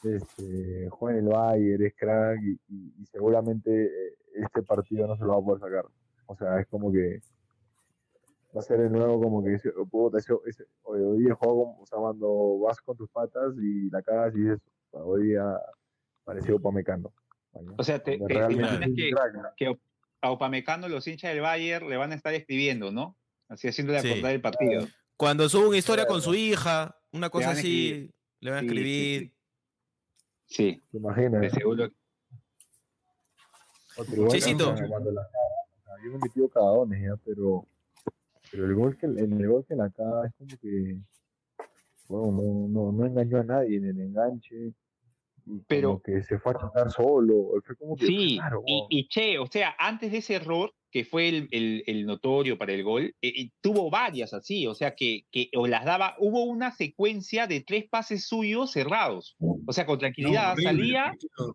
Este, juega en el Bayern, es crack y, y- y seguramente eh, este partido no se lo va a poder sacar. O sea, es como que va a ser de nuevo como que ese, puta, ese, hoy, día juego o sea, cuando vas con tus patas y la cagas y dices, hoy día pareció Upamecano. mañana. O sea, te, Cuando te- imaginas que, crack, ¿no? que a Upamecano los hinchas del Bayern le van a estar escribiendo, ¿no? Así haciéndole Sí. acordar el partido. Cuando sube una historia con su hija, una cosa así, le van a Sí, sí, escribir. Sí, ¿Te imaginas? de seguro. Otro igual Chesito. cuando- cuando la caga, o sea, yo me he metido cagadones ya, pero, pero el gol que en el gol que la caga es como que bueno, no, no, no engañó a nadie en el enganche. Pero- como que se fue a chocar solo. Fue como que Sí, claro, y, y che, o sea, antes de ese error, que fue el, el- el notorio para el gol, eh, eh, tuvo varias así, o sea, que, que o las daba, hubo una secuencia de tres pases suyos cerrados, o sea, con tranquilidad No, salía,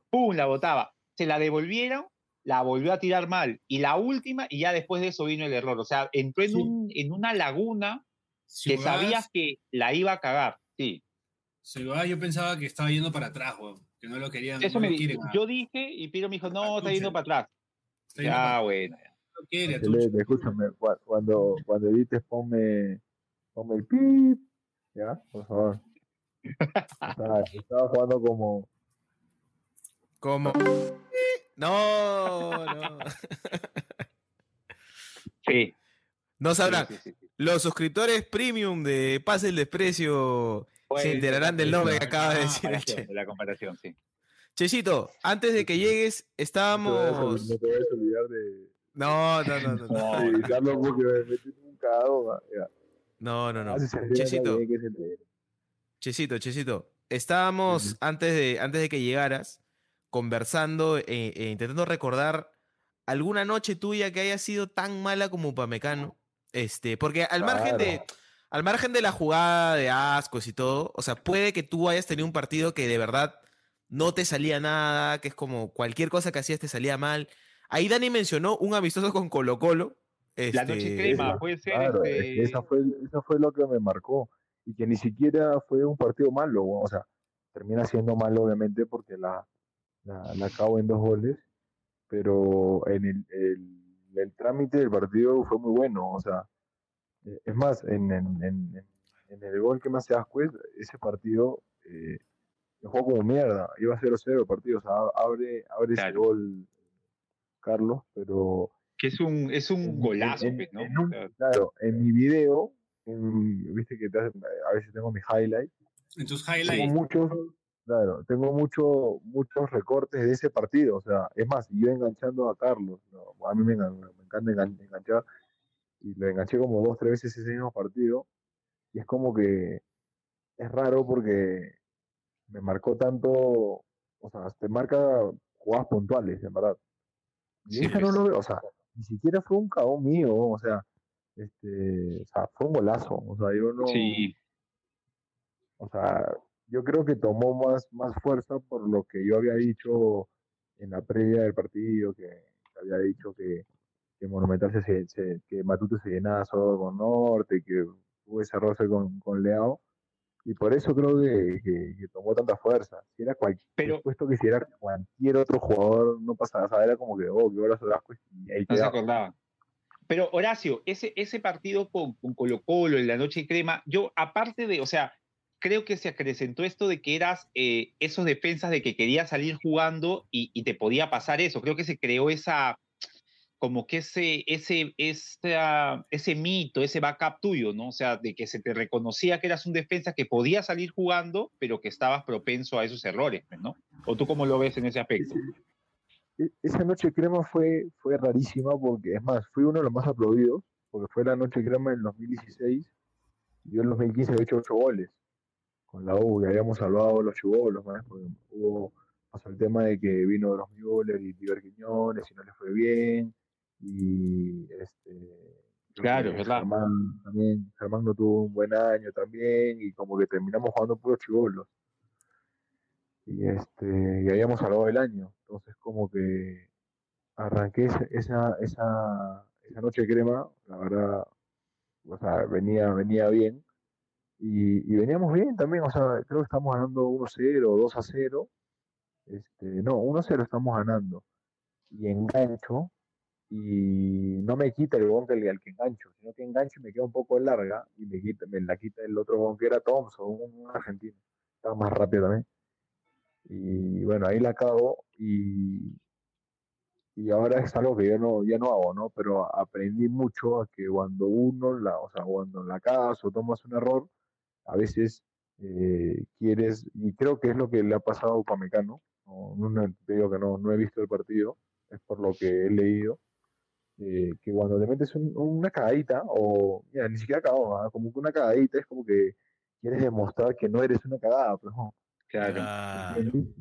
pum, la botaba, se la devolvieron, la volvió a tirar mal, y la última, y ya después de eso vino el error, o sea, entró en, Sí. un, en una laguna Si que sabías que la iba a cagar, sí. Yo pensaba que estaba yendo para atrás, weón, que no lo querían. Eso no me lo quieren, ah, yo dije, y Piro me dijo, no, está yendo para atrás. está Ya, para- bueno. no quiere, escúchame, cua- cuando, cuando edites ponme, ponme el pip, ¿ya? Por favor. Estaba, estaba jugando como, Como. No, no. Sí. No sabrán. sí, sí, sí, sí. Los suscriptores premium de Pase el Desprecio se Pues, enterarán del nombre que acaba de Ah, decir el comparación, Che. de la comparación, sí. Chesito, antes de que llegues, no te vayas a- estábamos. no te vayas a olvidar de, No, no, no, no. No, porque me metí un cagado, no, no. no. Se Chesito. se. Chesito, Chesito. Estábamos Ujú. antes de, antes de que llegaras conversando e, e intentando recordar alguna noche tuya que haya sido tan mala como Upamecano. Este, porque al margen de Claro. Al margen de la jugada de ascos y todo, o sea, puede que tú hayas tenido un partido que de verdad no te salía nada, que es como cualquier cosa que hacías te salía mal. Ahí Dani mencionó un amistoso con Colo Colo. La noche este, crema, puede ser. Claro, es este, que esa fue, esa fue lo que me marcó. Y que ni siquiera fue un partido malo. O sea, termina siendo malo, obviamente, porque la, la, la acabo en dos goles. Pero en el, el, el trámite del partido fue muy bueno. O sea, es más, en, en, en, en el gol que me hace Ascuez, ese partido eh, me jugó como mierda. Iba 0-0 el partido. O sea, abre, abre ese gol Carlos, pero que es un, es un en- golazo, en- pues, ¿no? un- claro, en mi video en- viste que te a veces tengo mis highlights. En tus Tengo highlights. muchos, claro, tengo mucho, muchos recortes de ese partido. O sea, es más, yo enganchando a Carlos, ¿no? a mí me, me encanta engan- enganchar, y lo enganché como dos, tres veces ese mismo partido. Y es como que es raro porque me marcó tanto, o sea, te marca jugadas puntuales, en verdad. Y Sí, esa no lo veo, o sea, ni siquiera fue un cagón mío, o sea, este, o sea, fue un golazo, o sea, yo no, Sí, o sea, yo creo que tomó más, más fuerza por lo que yo había dicho en la previa del partido, que había dicho que, que Monumental se, se- que Matute se llenaba solo con Norte, que hubo ese roce con, con Leao, y por eso creo que, que- que tomó tanta fuerza. Si era cualquier, Pero- puesto que si era cualquier otro jugador, no pasaba, o sea, era como que, oh, qué de Ascuez, y ahí no se acordaba. Pero Horacio, ese, ese partido con, con Colo Colo en la noche de crema, yo aparte de, o sea, creo que se acrecentó esto de que eras eh, esos defensas de que querías salir jugando y, y te podía pasar eso. Creo que se creó esa, como que ese, ese, esa- ese mito, ese backup tuyo, ¿no? O sea, de que se te reconocía que eras un defensa que podía salir jugando, pero que estabas propenso a esos errores, pues, ¿no? ¿O tú cómo lo ves en ese aspecto? E- Esa noche crema fue, fue rarísima porque, es más, fui uno de los más aplaudidos, porque fue la noche crema en 2016, y yo en 2015 había hecho 8 goles con la U, y habíamos salvado los chivolos, ¿no? porque hubo, pasó el tema de que vino de los Müller y Diver Quiñones y no le fue bien, y este... Claro, es verdad. Germán también, Germán no tuvo un buen año también, y como que terminamos jugando puros chivolos y este y habíamos salvado el año entonces como que arranqué esa esa esa, noche de crema la verdad o sea venía venía bien y, y veníamos bien también o sea creo que estamos ganando 1-0 2-0 este no 1-0 estamos ganando y engancho y no me quita el gol al, que engancho sino que engancho y me queda un poco larga y me quita me la quita el otro que era Thompson un argentino estaba más rápido también y bueno, ahí la cago y, y ahora es algo que yo no, ya no hago, ¿no? Pero aprendí mucho a que cuando uno, la, o sea, cuando la cagas o tomas un error, a veces eh, quieres, y creo que es lo que le ha pasado a Upamecano, no, no, digo que no, no he visto el partido, es por lo que he leído, eh, que cuando te metes un- una cagadita, o mira, ni siquiera cagado, ¿ah? como que una cagadita es como que quieres demostrar que no eres una cagada, pues no. Claro.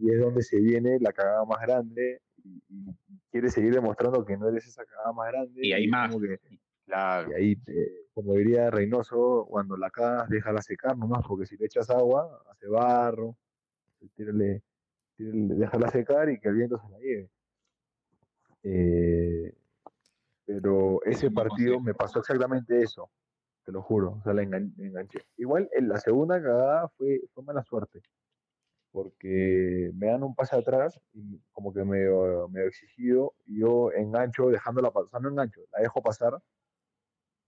Y es donde se viene la cagada más grande y, y quieres seguir demostrando que no eres esa cagada más grande. Y hay es más. que- Claro. y ahí, te- como diría Reynoso, cuando la cagas, déjala secar nomás, porque si le echas agua, hace barro, tírale, tírale- déjala secar y que el viento se la lleve. Eh, pero ese partido me pasó exactamente eso, te lo juro, o sea, la engan- enganché. Igual en la segunda cagada fue, fue mala suerte, porque me dan un pase atrás y como que me, me exigido, y yo engancho dejándola pasar, o sea, no engancho, la dejo pasar,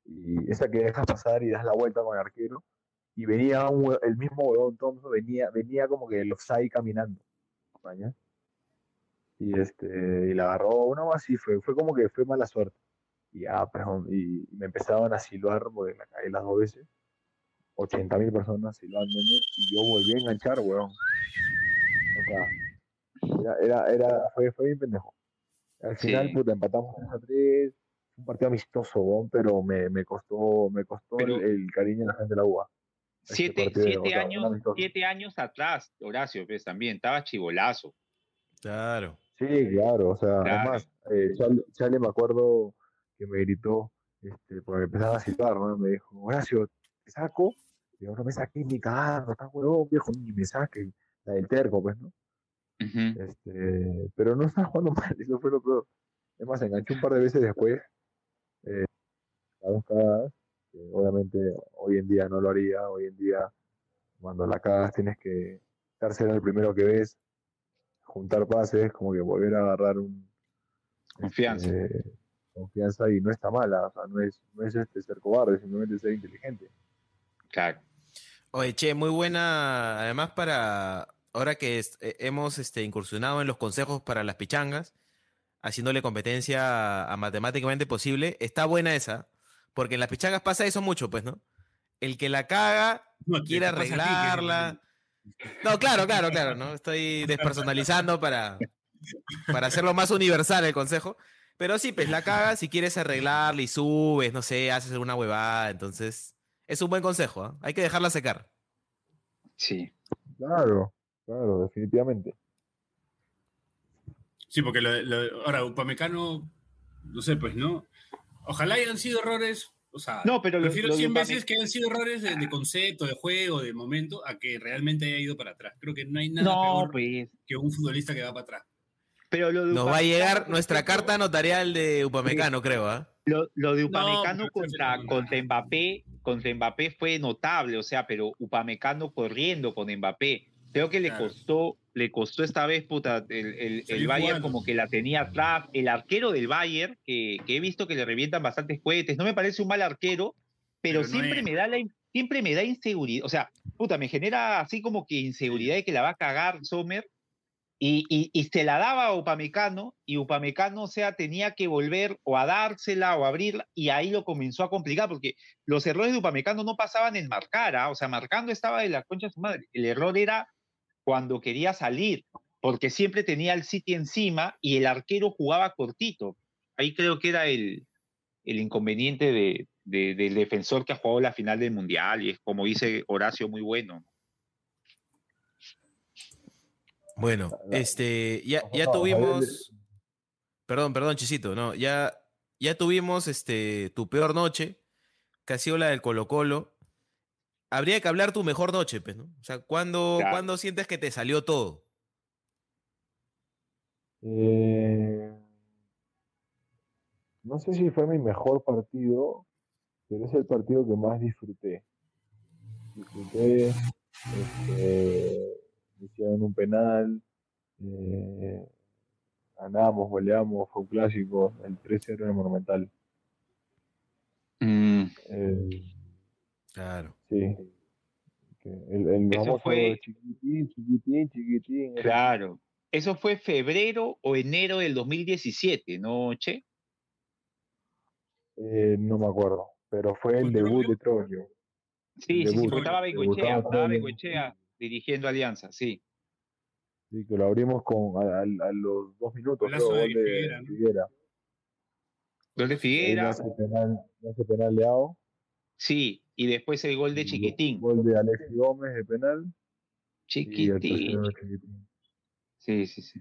y esa que dejas pasar y das la vuelta con el arquero, y venía un el mismo huevón Thompson, venía, venía como que el offside caminando, ¿maña? Y este, y la agarró uno más y fue, fue como que fue mala suerte. Y ya, pues, y, me empezaban a silbar porque la caí las dos veces. 80 mil personas silbándome y yo volví a enganchar, weón. O sea, era, era, era, fue, fue bien pendejo. Al Sí. final, puta, empatamos 3 a 3. Un partido amistoso, weón, pero me, me costó, me costó Pero- el, el cariño de la gente de la UA. Este Siete, partido, siete años, siete años atrás, Horacio, pues también, estaba chivolazo. Claro. Sí, claro, o sea, Claro. además, eh, Chale, Chale me acuerdo que me gritó, este, porque me empezaba a citar, ¿no? Me dijo, Horacio, ¿te saco? Y yo, no me saqué ni cagando, estás huevón, viejo, ni me saque. La del terco, pues, ¿no? Este, pero no estaba jugando (laughs) mal, eso fue lo peor. Es más, enganché un par de veces después, eh, a dos cagadas, que obviamente hoy en día no lo haría, hoy en día cuando la cagas tienes que estar el primero que ves, juntar pases, como que volver a agarrar un Confianza. este, confianza y no está mala, o sea, no es, no es este ser cobarde, simplemente ser inteligente. Claro. Oye, che, muy buena, además para ahora que es- eh, hemos este, incursionado en los consejos para las pichangas, haciéndole competencia a, a matemáticamente posible, está buena esa, porque en las pichangas pasa eso mucho, pues, ¿no? el que la caga No, quiere ti arreglarla. No, claro, claro, claro, ¿no? Estoy despersonalizando para, para hacerlo más universal el consejo. Pero sí, pues la cagas si quieres arreglarla y subes, no sé, haces alguna huevada. Entonces, es un buen consejo, ¿ah? Hay que dejarla secar. Sí. Claro, claro, definitivamente. Sí, porque lo, lo- ahora, Upamecano, no sé, pues, ¿no? Ojalá hayan sido errores, o sea, No, pero prefiero lo de 100 Upame- veces que hayan sido errores de, de concepto, de juego, de momento, a que realmente haya ido para atrás. Creo que no hay nada No, peor pues. que un futbolista que va para atrás. Pero lo de Nos va a llegar nuestra carta notarial de Upamecano, creo, ¿ah? Lo, lo de No, Upamecano contra, contra Mbappé, contra Mbappé fue notable, o sea, pero Upamecano corriendo con Mbappé. Creo que le Claro. costó, le costó esta vez, puta, el, el, el Bayern jugando. como que la tenía atrás. El arquero del Bayern, que, que he visto que le revientan bastantes cohetes, no me parece un mal arquero, pero, Pero no siempre es. me da la siempre me da inseguridad, o sea, puta, me genera así como que inseguridad de que la va a cagar Sommer. Y, y, se la daba a Upamecano, y Upamecano, o sea, tenía que volver o a dársela o abrirla, y ahí lo comenzó a complicar, porque los errores de Upamecano no pasaban en marcar, ¿ah? o sea, marcando estaba de la concha de su madre. El error era cuando quería salir, porque siempre tenía el City encima y el arquero jugaba cortito. Ahí creo que era el, el inconveniente de, de- del defensor que ha jugado la final del Mundial, y es como dice Horacio, muy bueno. Bueno, este, ya, ya tuvimos. Perdón, perdón, Chisito, no, ya, ya tuvimos este, tu peor noche, que ha sido la del Colo Colo. Habría que hablar tu mejor noche, pues, ¿no? O sea, ¿cuándo, Claro. ¿cuándo sientes que te salió todo? Eh, no sé si fue mi mejor partido, pero es el partido que más disfruté. Disfruté, este, hicieron un penal, eh, ganamos, goleamos, fue un clásico, el 3-0 en el Monumental. Mm, Eh, Claro. sí. El, el Eso fue- chiquitín, chiquitín, chiquitín. ese claro. Eso fue febrero o enero del 2017, ¿no, Che? Eh, no me acuerdo, pero fue el ¿Fue debut de Troglio. Sí, sí, sí, porque estaba Debutaba Bengoechea, estaba Troglio. Dirigiendo Alianza, sí. Sí, que lo abrimos con a, a- a los dos minutos, creo, de gol de Figuera, ¿no? Figuera. Gol de Figuera, hace penal, hace penal Leao. sí, y después el gol de Chiquitín. Gol de Alexis Gómez de penal. Chiquitín. de. Sí, sí, sí.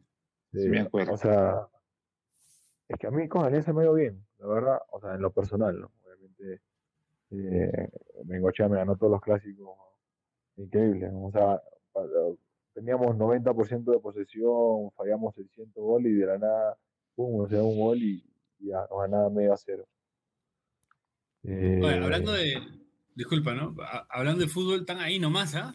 Sí, Sí, me acuerdo. O sea, es que a mí con Alianza me ha ido bien, la verdad, o sea, en lo personal, ¿no? Obviamente, eh, Bengochea me ganó todos los clásicos, increíble, ¿no? O sea, teníamos 90% de posesión, fallamos el 100 gol y de la nada, pum, nos llegó un gol y, ya, nos ganaba medio a cero. Eh, hablando de. Disculpa, ¿no? Ha- Hablando de fútbol, están ahí nomás, ¿ah?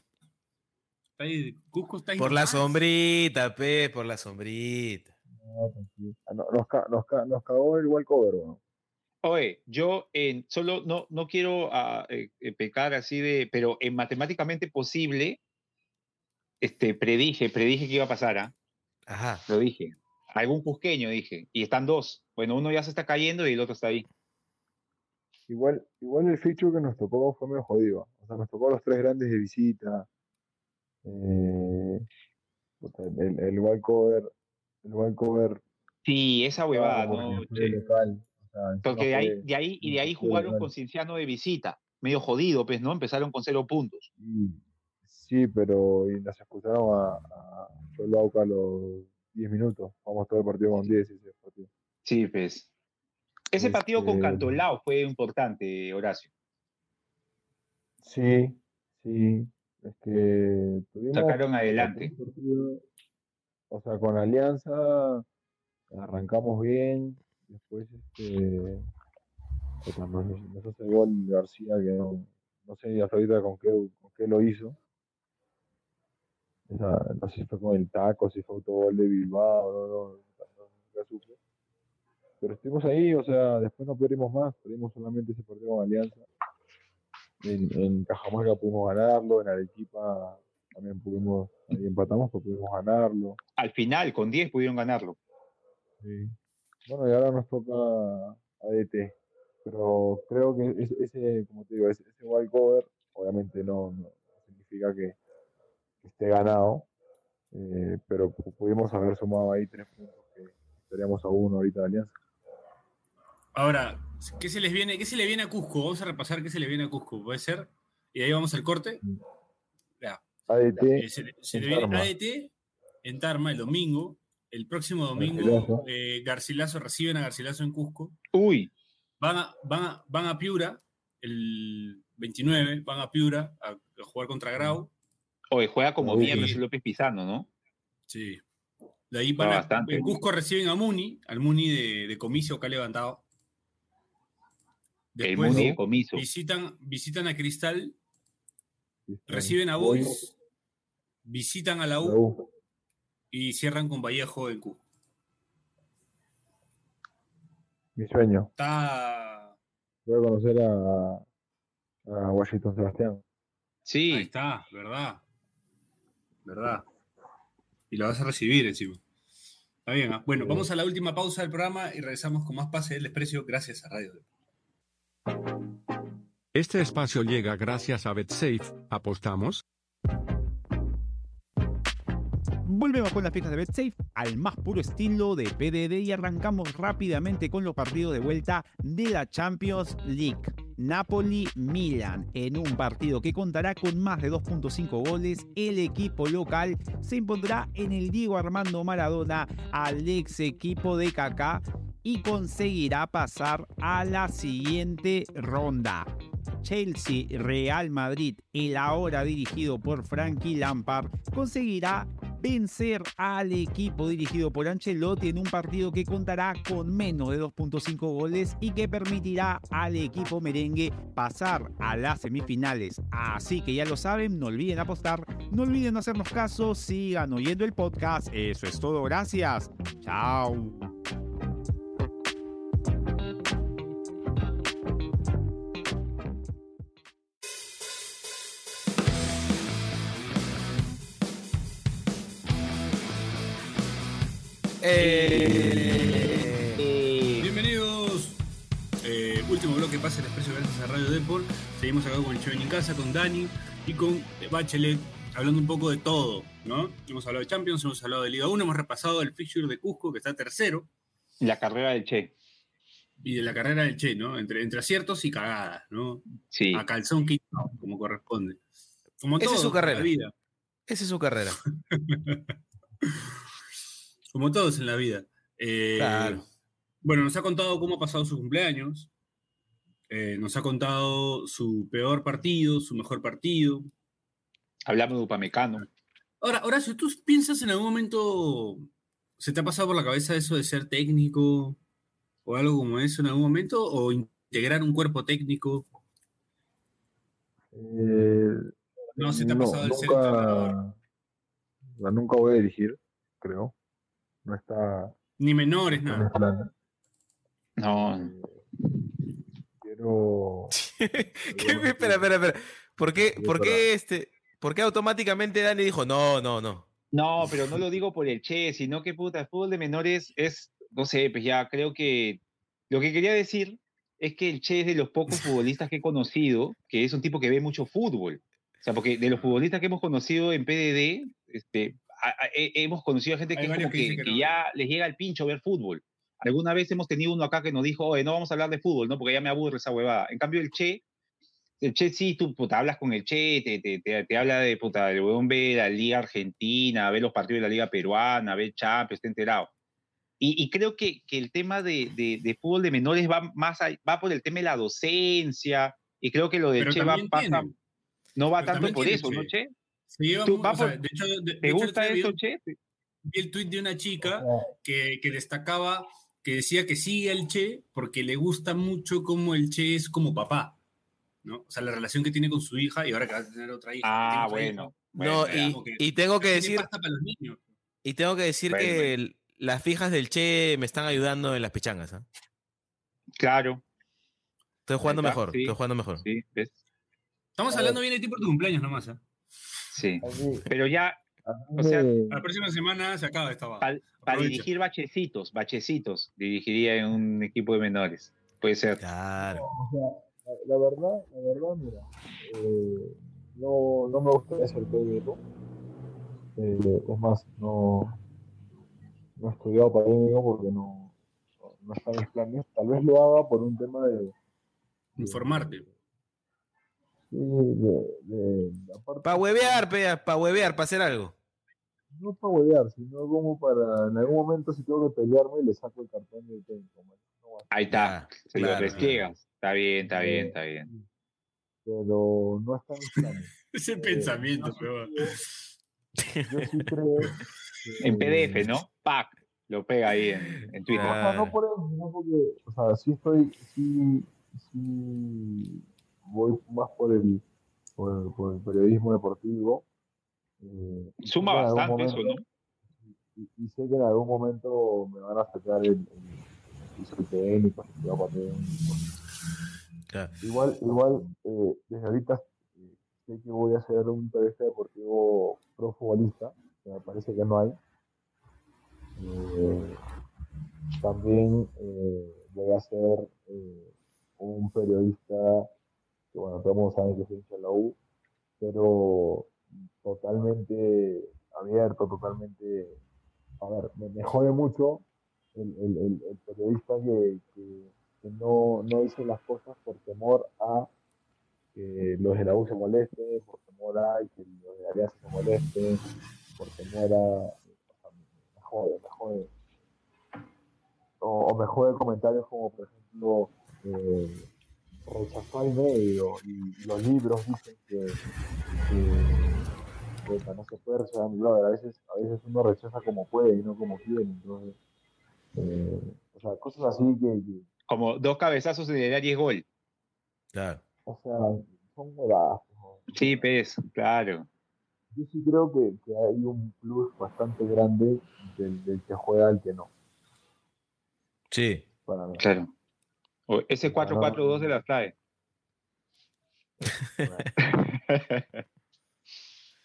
Está ahí, Cusco está ahí Por la sombrita, pe, por la sombrita. no, tranquilo. Ah, no, nos, nos, nos cagó el walkover, ¿no? Oye, yo en, solo no, no quiero ah, eh, eh, pecar así de, pero en matemáticamente posible, este, predije, predije que iba a pasar, ¿ah? Ajá. Lo dije. Algún cusqueño dije. Y están dos. Bueno, uno ya se está cayendo y el otro está ahí. Igual, igual el feature que nos tocó fue medio jodido. O sea, nos tocó los tres grandes de visita. Eh, el, el el walkover Sí, esa huevada, ¿no? fue Che? local. Sea, encima Porque de ahí, fue- de ahí, y de ahí jugaron con Cinciano de visita. Medio jodido, pues, ¿no? Empezaron con cero puntos. Sí, sí, pero y nos expulsaron a, a a los 10 minutos. Vamos todo el partido con 10 ese partido. Sí, pues. Ese partido con Este- Cantolao fue importante, Horacio. Sí, sí. Es que tuvimos Sacaron adelante. partido, o sea, con Alianza arrancamos bien, después este puta, nos, hace gol García que no, no sé hasta ahorita con qué, con qué lo hizo. Esa- no sé si fue con el taco, si fue autogol de Bilbao, no, no, no, nunca supe. Pero estuvimos ahí, o sea, después no perdimos más, perdimos solamente ese partido con Alianza. En, en Cajamarca pudimos ganarlo, en Arequipa también pudimos, ahí empatamos, pero pudimos ganarlo. Al final, con 10 pudieron ganarlo. Sí. Bueno, y ahora nos toca ADT. pero creo que ese, como te digo, ese, ese wild cover obviamente no, no significa que, que esté ganado, eh, pero pu- pudimos haber sumado ahí tres puntos que estaríamos a uno ahorita de Alianza. Ahora, ¿qué se les viene, qué se le viene a Cusco? Vamos a repasar qué se le viene a Cusco, ¿puede ser? Y ahí vamos al corte. Ya. ADT, Eh, se, se le viene Tarma. ADT en Tarma el domingo. El próximo domingo, Garcilaso. eh, Garcilaso reciben a Garcilaso en Cusco. Uy, Van a, van a, van a Piura el 29, van a Piura a, a jugar contra Grau. oye, juega como Uy. mierda ese López Pizano, ¿no? Sí. De ahí van Va a- bastante. en Cusco reciben a Muni, al Muni de, de comicio que ha levantado. El Muni de comiso. visitan, visitan a Cristal, reciben a Boys, visitan a la U. y cierran con Vallejo en Cusco. Mi sueño. Está. Voy a conocer a, a Washington Sebastián. Ahí Sí, está, ¿verdad? ¿Verdad? Y lo vas a recibir encima. Está bien. ¿ah? Bueno, Sí. vamos a la última pausa del programa y regresamos con más pase del desprecio gracias a Radio. Este espacio llega gracias a BetSafe. ¿Apostamos? Volvemos con las fijas de BetSafe al más puro estilo de PDD y arrancamos rápidamente con los partidos de vuelta de la Champions League. Napoli-Milan en un partido que contará con más de 2.5 goles. El equipo local se impondrá en el Diego Armando Maradona al ex equipo de Kaká y conseguirá pasar a la siguiente ronda. Chelsea Real Madrid, el ahora dirigido por Frankie Lampard, conseguirá vencer al equipo dirigido por Ancelotti en un partido que contará con menos de 2.5 goles y que permitirá al equipo merengue pasar a las semifinales. Así que ya lo saben, no olviden apostar, no olviden hacernos caso, sigan oyendo el podcast. Eso es todo, gracias. Chao. Eh, Eh, Bienvenidos. Eh, último bloque pase el expreso gracias a Radio Deport. Seguimos acá con el Cheven en casa, con Dani y con Bachelet, hablando un poco de todo, ¿no? Hemos hablado de Champions, hemos hablado de Liga 1, hemos repasado el fixture de Cusco, que está tercero, la carrera del Che. y de la carrera del Che, ¿no? Entre, entre aciertos y cagadas, ¿no? Sí. A calzón quitado, como corresponde. Como Esa todo es su carrera. la vida. esa es su carrera. (laughs) Como todos en la vida. Eh, Claro. Bueno, nos ha contado cómo ha pasado su cumpleaños. eh, nos ha contado su peor partido, su mejor partido. Hablamos de Upamecano. Ahora, Horacio, ¿tú piensas en algún momento, se te ha pasado por la cabeza eso de ser técnico o algo como eso en algún momento? ¿O integrar un cuerpo técnico? Eh, No, se te ha pasado el ser nunca, entrenador. la nunca voy a dirigir, creo. No está Ni menores, nada. planes. No, Eh, quiero. (laughs) ¿Qué? espera, espera, espera. ¿Por qué, Sí, por qué este, por qué automáticamente Dani dijo no, no, no? No, pero no lo digo por el Che, sino que puta, el fútbol de menores es, no sé, pues ya creo que lo que quería decir es que el Che es de los pocos (laughs) futbolistas que he conocido, que es un tipo que ve mucho fútbol. O sea, porque de los futbolistas que hemos conocido en PDD, este, a- a- he- hemos conocido a gente que, que que, que no. ya les llega el pincho ver fútbol. Alguna vez hemos tenido uno acá que nos dijo, oye, no vamos a hablar de fútbol, ¿no? Porque ya me aburre esa huevada. En cambio, el Che, el Che sí, tú puta, hablas con el Che, te, te, te, te habla de puta, del huevón ve la Liga Argentina, ve los partidos de la Liga Peruana, ve Champions, está enterado. Y, y creo que, que el tema de, de, de fútbol de menores va más a- va por el tema de la docencia, y creo que lo del Pero Che va, pasa, no va Pero tanto por eso, ¿no, Che. Se lleva Tú, mu- va o sea, por- de hecho, de- ¿Te hecho, el gusta día eso, vi- Che? vi el tuit de una chica que, que destacaba, que decía que sigue al Che porque le gusta mucho como el Che es como papá, ¿no? O sea, la relación que tiene con su hija y ahora que va a tener otra hija. Ah, bueno. No, Bueno, y, y tengo que decir, pasta para los niños. y tengo que decir Bueno, que el- las fijas del Che me están ayudando en las pichangas. ¿ah? Claro, Estoy jugando mejor, sí. estoy jugando mejor. Estamos hablando bien de ti por tu cumpleaños nomás. ¿ah? Sí. Pero ya O sea, La próxima semana se acaba esta. Pa- para dirigir bachecitos, bachecitos, dirigiría en un equipo de menores. puede ser. Claro. O sea, la, la verdad, la verdad, mira, eh, no, no me gustaría ser técnico. Eh, es más, no, no he estudiado para técnico porque no, no, no está en mis planes. Tal vez lo haga por un tema de, Informarte. De, de, aparte, Para huevear, para huevear, para hacer algo. no para huevear, sino como para en algún momento si tengo que pelearme le saco el cartón de técnico. man. No Ahí está, Ya, se lo restriegas. Está bien, está bien, está bien. pero no está en planes. Ese Eh, pensamiento, yo sí pero. creo- Yo sí creo. que- En PDF, ¿no? ¡Pac! Lo pega ahí en, en Twitter. O sea, no por eso, sino porque, o sea, sí estoy, sí, sí voy más por el, por el, por el periodismo deportivo. eh, Suma bastante eso, ¿no? Y, y sé que en algún momento me van a sacar el, el, técnico. Claro. Igual, igual, eh, desde ahorita eh, sé que voy a hacer un periodista deportivo pro futbolista, que me parece que no hay. Eh, también eh, voy a ser eh, un periodista, que bueno, todo el mundo sabe que soy hincha de la U, pero totalmente abierto, totalmente, a ver, me, me jode mucho el, el- el- periodista que, que- no, no dice las cosas por temor a que los de la U se molesten, por temor a que los de la Alianza se molesten, por temor a... me jode. O, o me comentarios como, por ejemplo, eh, rechazó al medio y los libros dicen que, que, no se puede rechazar a mi brother. A veces, a veces uno rechaza como puede y no como quiere. Entonces, eh, o sea, cosas así que, que, Como dos cabezazos en el área es gol. Claro. o sea, son huevadas. ¿no? Sí, pez, claro. Yo sí creo que, que hay un plus bastante grande del, del que juega al que no, Sí. para mí. Claro. O ese 4-4-2 de la trae.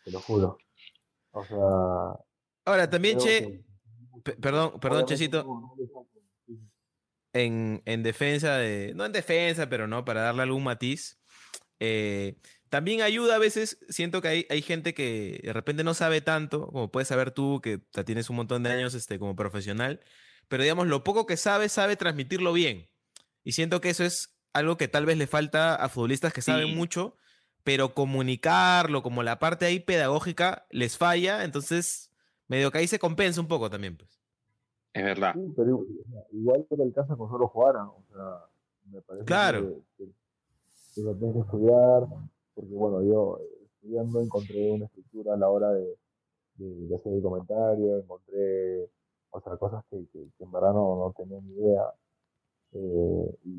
Te lo juro. O sea. Ahora, también, Che, que- perdón, perdón, Checito, en, en defensa de, no en defensa, pero no, para darle algún matiz. eh, también ayuda a veces, siento que hay, hay gente que de repente no sabe tanto, como puedes saber tú, que ya tienes un montón de años este, como profesional, pero digamos, lo poco que sabe, sabe transmitirlo bien. Y siento que eso es algo que tal vez le falta a futbolistas que saben mucho, pero comunicarlo, como la parte ahí pedagógica, les falla, entonces medio que ahí se compensa un poco también, pues. Es verdad. Sí, pero igual te alcanza con solo jugar. ¿no? O sea, me parece Claro. que, que, que lo tienes que estudiar. Porque, bueno, yo estudiando encontré una estructura a la hora de, de, de hacer el comentario, encontré, o sea, cosas que, que, que en verdad no, no tenía ni idea. Eh, y,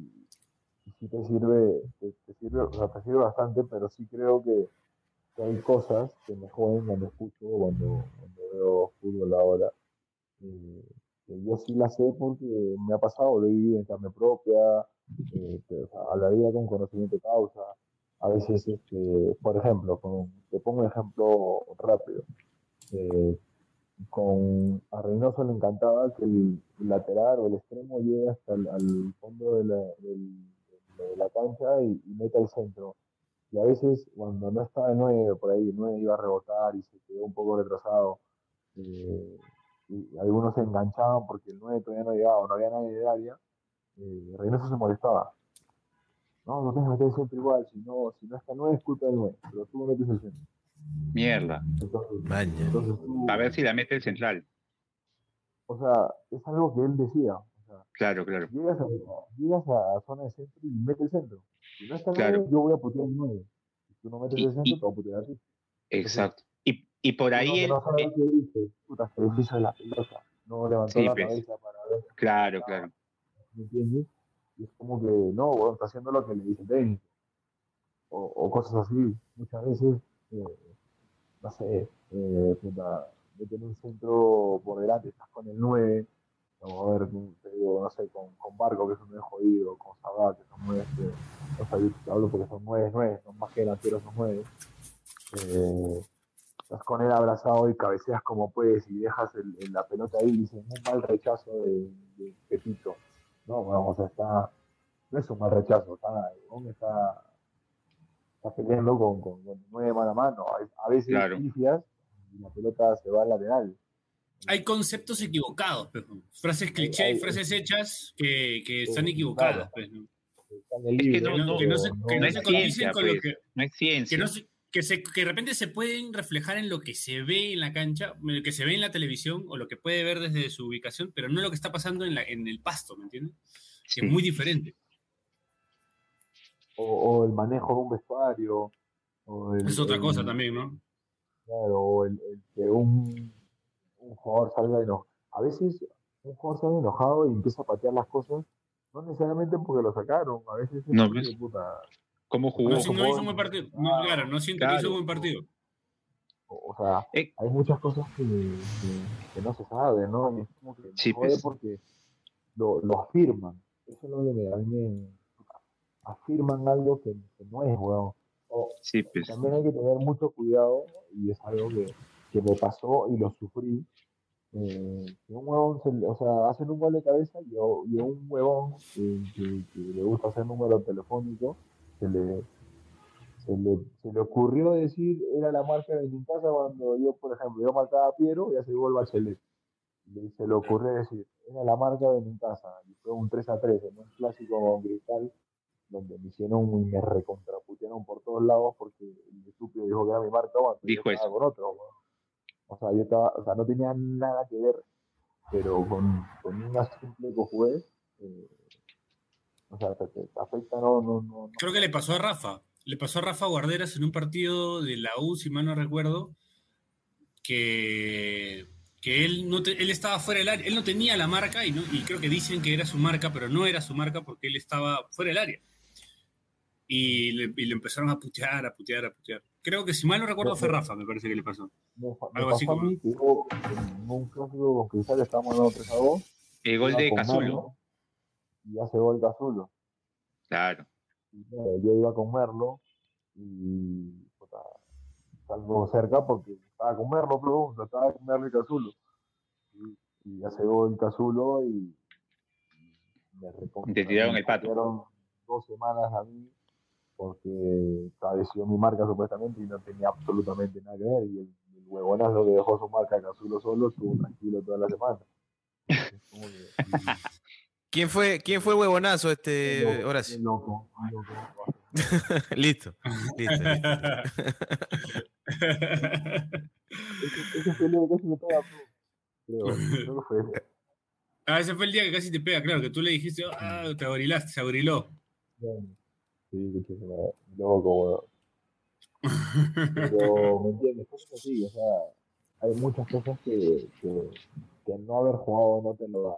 y sí te sirve, te, sirve, o sea, te sirve bastante, pero sí creo que, hay cosas que me joden cuando escucho, cuando, cuando veo fútbol ahora. Eh, que yo sí la sé porque me ha pasado, lo he vivido en carne propia, eh, con conocimiento de causa. A veces, este, por ejemplo, con- te pongo un ejemplo rápido. Eh, con a Reynoso le encantaba que el lateral o el extremo llegue hasta el al fondo de la, cancha y, meta el centro. Y a veces, cuando no estaba el 9 por ahí, el 9 iba a rebotar y se quedó un poco retrasado. eh, y algunos se enganchaban porque el 9 todavía no llegaba, no había nadie de área. Eh, Reynoso se molestaba. No, no tienes que meter centro igual, si no, si no está el 9 es culpa del 9, pero tú no metes el centro. Mierda. Entonces, Maña. entonces tú, A ver si la mete el central. o sea, es algo que él decía. O sea, Claro, claro. llegas a, llegas a zona de centro y mete el centro. Si no está el Claro. 9, yo voy a putear el 9. Si tú no metes Y- el centro, y- te voy a putear a ti. Exacto. Y, y por ahí él. no sabe eh, qué dice, puta, se le hizo la pelota. No levantó Sí, la pues. cabeza para ver. claro, claro. ¿Me entiendes? Y es como que, no, bueno, está haciendo lo que le dice el técnico. O, o cosas así. Muchas veces, no sé, eh, puta, meten un centro por delante, estás con el 9, vamos a ver, te digo, no sé, con, con Barco, que es un 9 jodido, con Sabá, que son 9, que, o sea, yo te hablo porque son 9, 9, son más que delanteros, son 9. Eh, estás con él abrazado y cabeceas como puedes y dejas el- el- la pelota ahí y dices, un mal rechazo de, de Pepito. No, bueno, o sea, está. no es un mal rechazo, está, está, está peleando con, con, con nueve mano a mano. A, veces Claro. pifias y la pelota se va a la lateral. Hay conceptos equivocados, pues, ¿no? frases cliché hay- frases hechas que, que están equivocadas. claro. pues, Es que no, no- que no se, pero que no no se es condicen ciencia, con lo pues. que, No es ciencia. que, se- que, se- que de repente se pueden reflejar en lo que se ve en la cancha, lo que se ve en la televisión o lo que puede ver desde su ubicación, pero no lo que está pasando en, la, en el pasto, ¿me entiendes? Que Sí. Es muy diferente. O, o el manejo de un vestuario. O el, Es otra el- cosa también, ¿no? Claro, o el, el que un, un jugador salga enojado. A veces un jugador sale enojado y empieza a patear las cosas, no necesariamente porque lo sacaron, a veces es No, pues. puta, ¿Cómo jugó? No, si no hizo un buen partido. No, claro, no siento que hizo Claro. un buen partido. o, o sea, Eh. hay muchas cosas que, que- que no se sabe, ¿no? Y es como que Sí, pues. porque lo, lo afirman. Eso es lo que me, a mí me afirman algo que, que no es, weón. O, Sí, pues. también hay que tener mucho cuidado y es algo que, que me pasó y lo sufrí. eh, que un huevón, se o sea, hacen un gol de cabeza y, a- y un huevón que, que- que le gusta hacer número telefónico, se le, se le, se le ocurrió decir, era la marca de mi casa cuando yo, por ejemplo, yo marcaba a Piero y hace gol Bachelet. Y se le ocurrió decir, era la marca de mi casa. Y fue un 3 a 3 en un clásico con Cristal donde me hicieron y me recontraputearon por todos lados porque el estúpido dijo que era mi marca yo Dijo eso. con otro. O sea, yo estaba, o sea, no tenía nada que ver, pero con, con una simple que jugué, eh, o sea, te, te afecta, no, no, no, no. Creo que le pasó a Rafa. Le pasó a Rafa Guarderas en un partido de la U, si mal no recuerdo, que, que él, no te- él estaba fuera del área. Él no tenía la marca y, no, y creo que dicen que era su marca, pero no era su marca porque él estaba fuera del área. Y le, y le empezaron a putear, a putear, a putear. Creo que si mal no recuerdo fue Rafa, me parece que le pasó. Algo así a como- mí que yo en un clásico con Cristal estábamos ganando 3 a 2. El gol iba de Cazulo. Y hace gol Cazulo. Claro. Y, yo iba con Merlo y puta, salgo cerca porque estaba con Merlo, pero estaba con Merlo y Cazulo. Y, y hace gol Cazulo y, y me recontra- Te tiraron el pato. dos semanas a mí porque padeció mi marca supuestamente y no tenía absolutamente nada que ver. Y el, el huevonazo que dejó su marca Cazulo solo estuvo tranquilo toda la semana. Que- (laughs) ¿Quién fue, quién fue el huevonazo este loco, Horacio? loco, loco. (laughs) listo, listo, listo. Ese, fue el día que casi me pega, creo. Creo que fue ese. ah, ese fue el día que casi te pega, claro, que tú le dijiste, ah, te aborilaste, se abriló. Sí, que loco, (laughs) weón. Pero, ¿me entiendes? Cosas así, o sea, hay muchas cosas que, que, que no haber jugado no te lo da.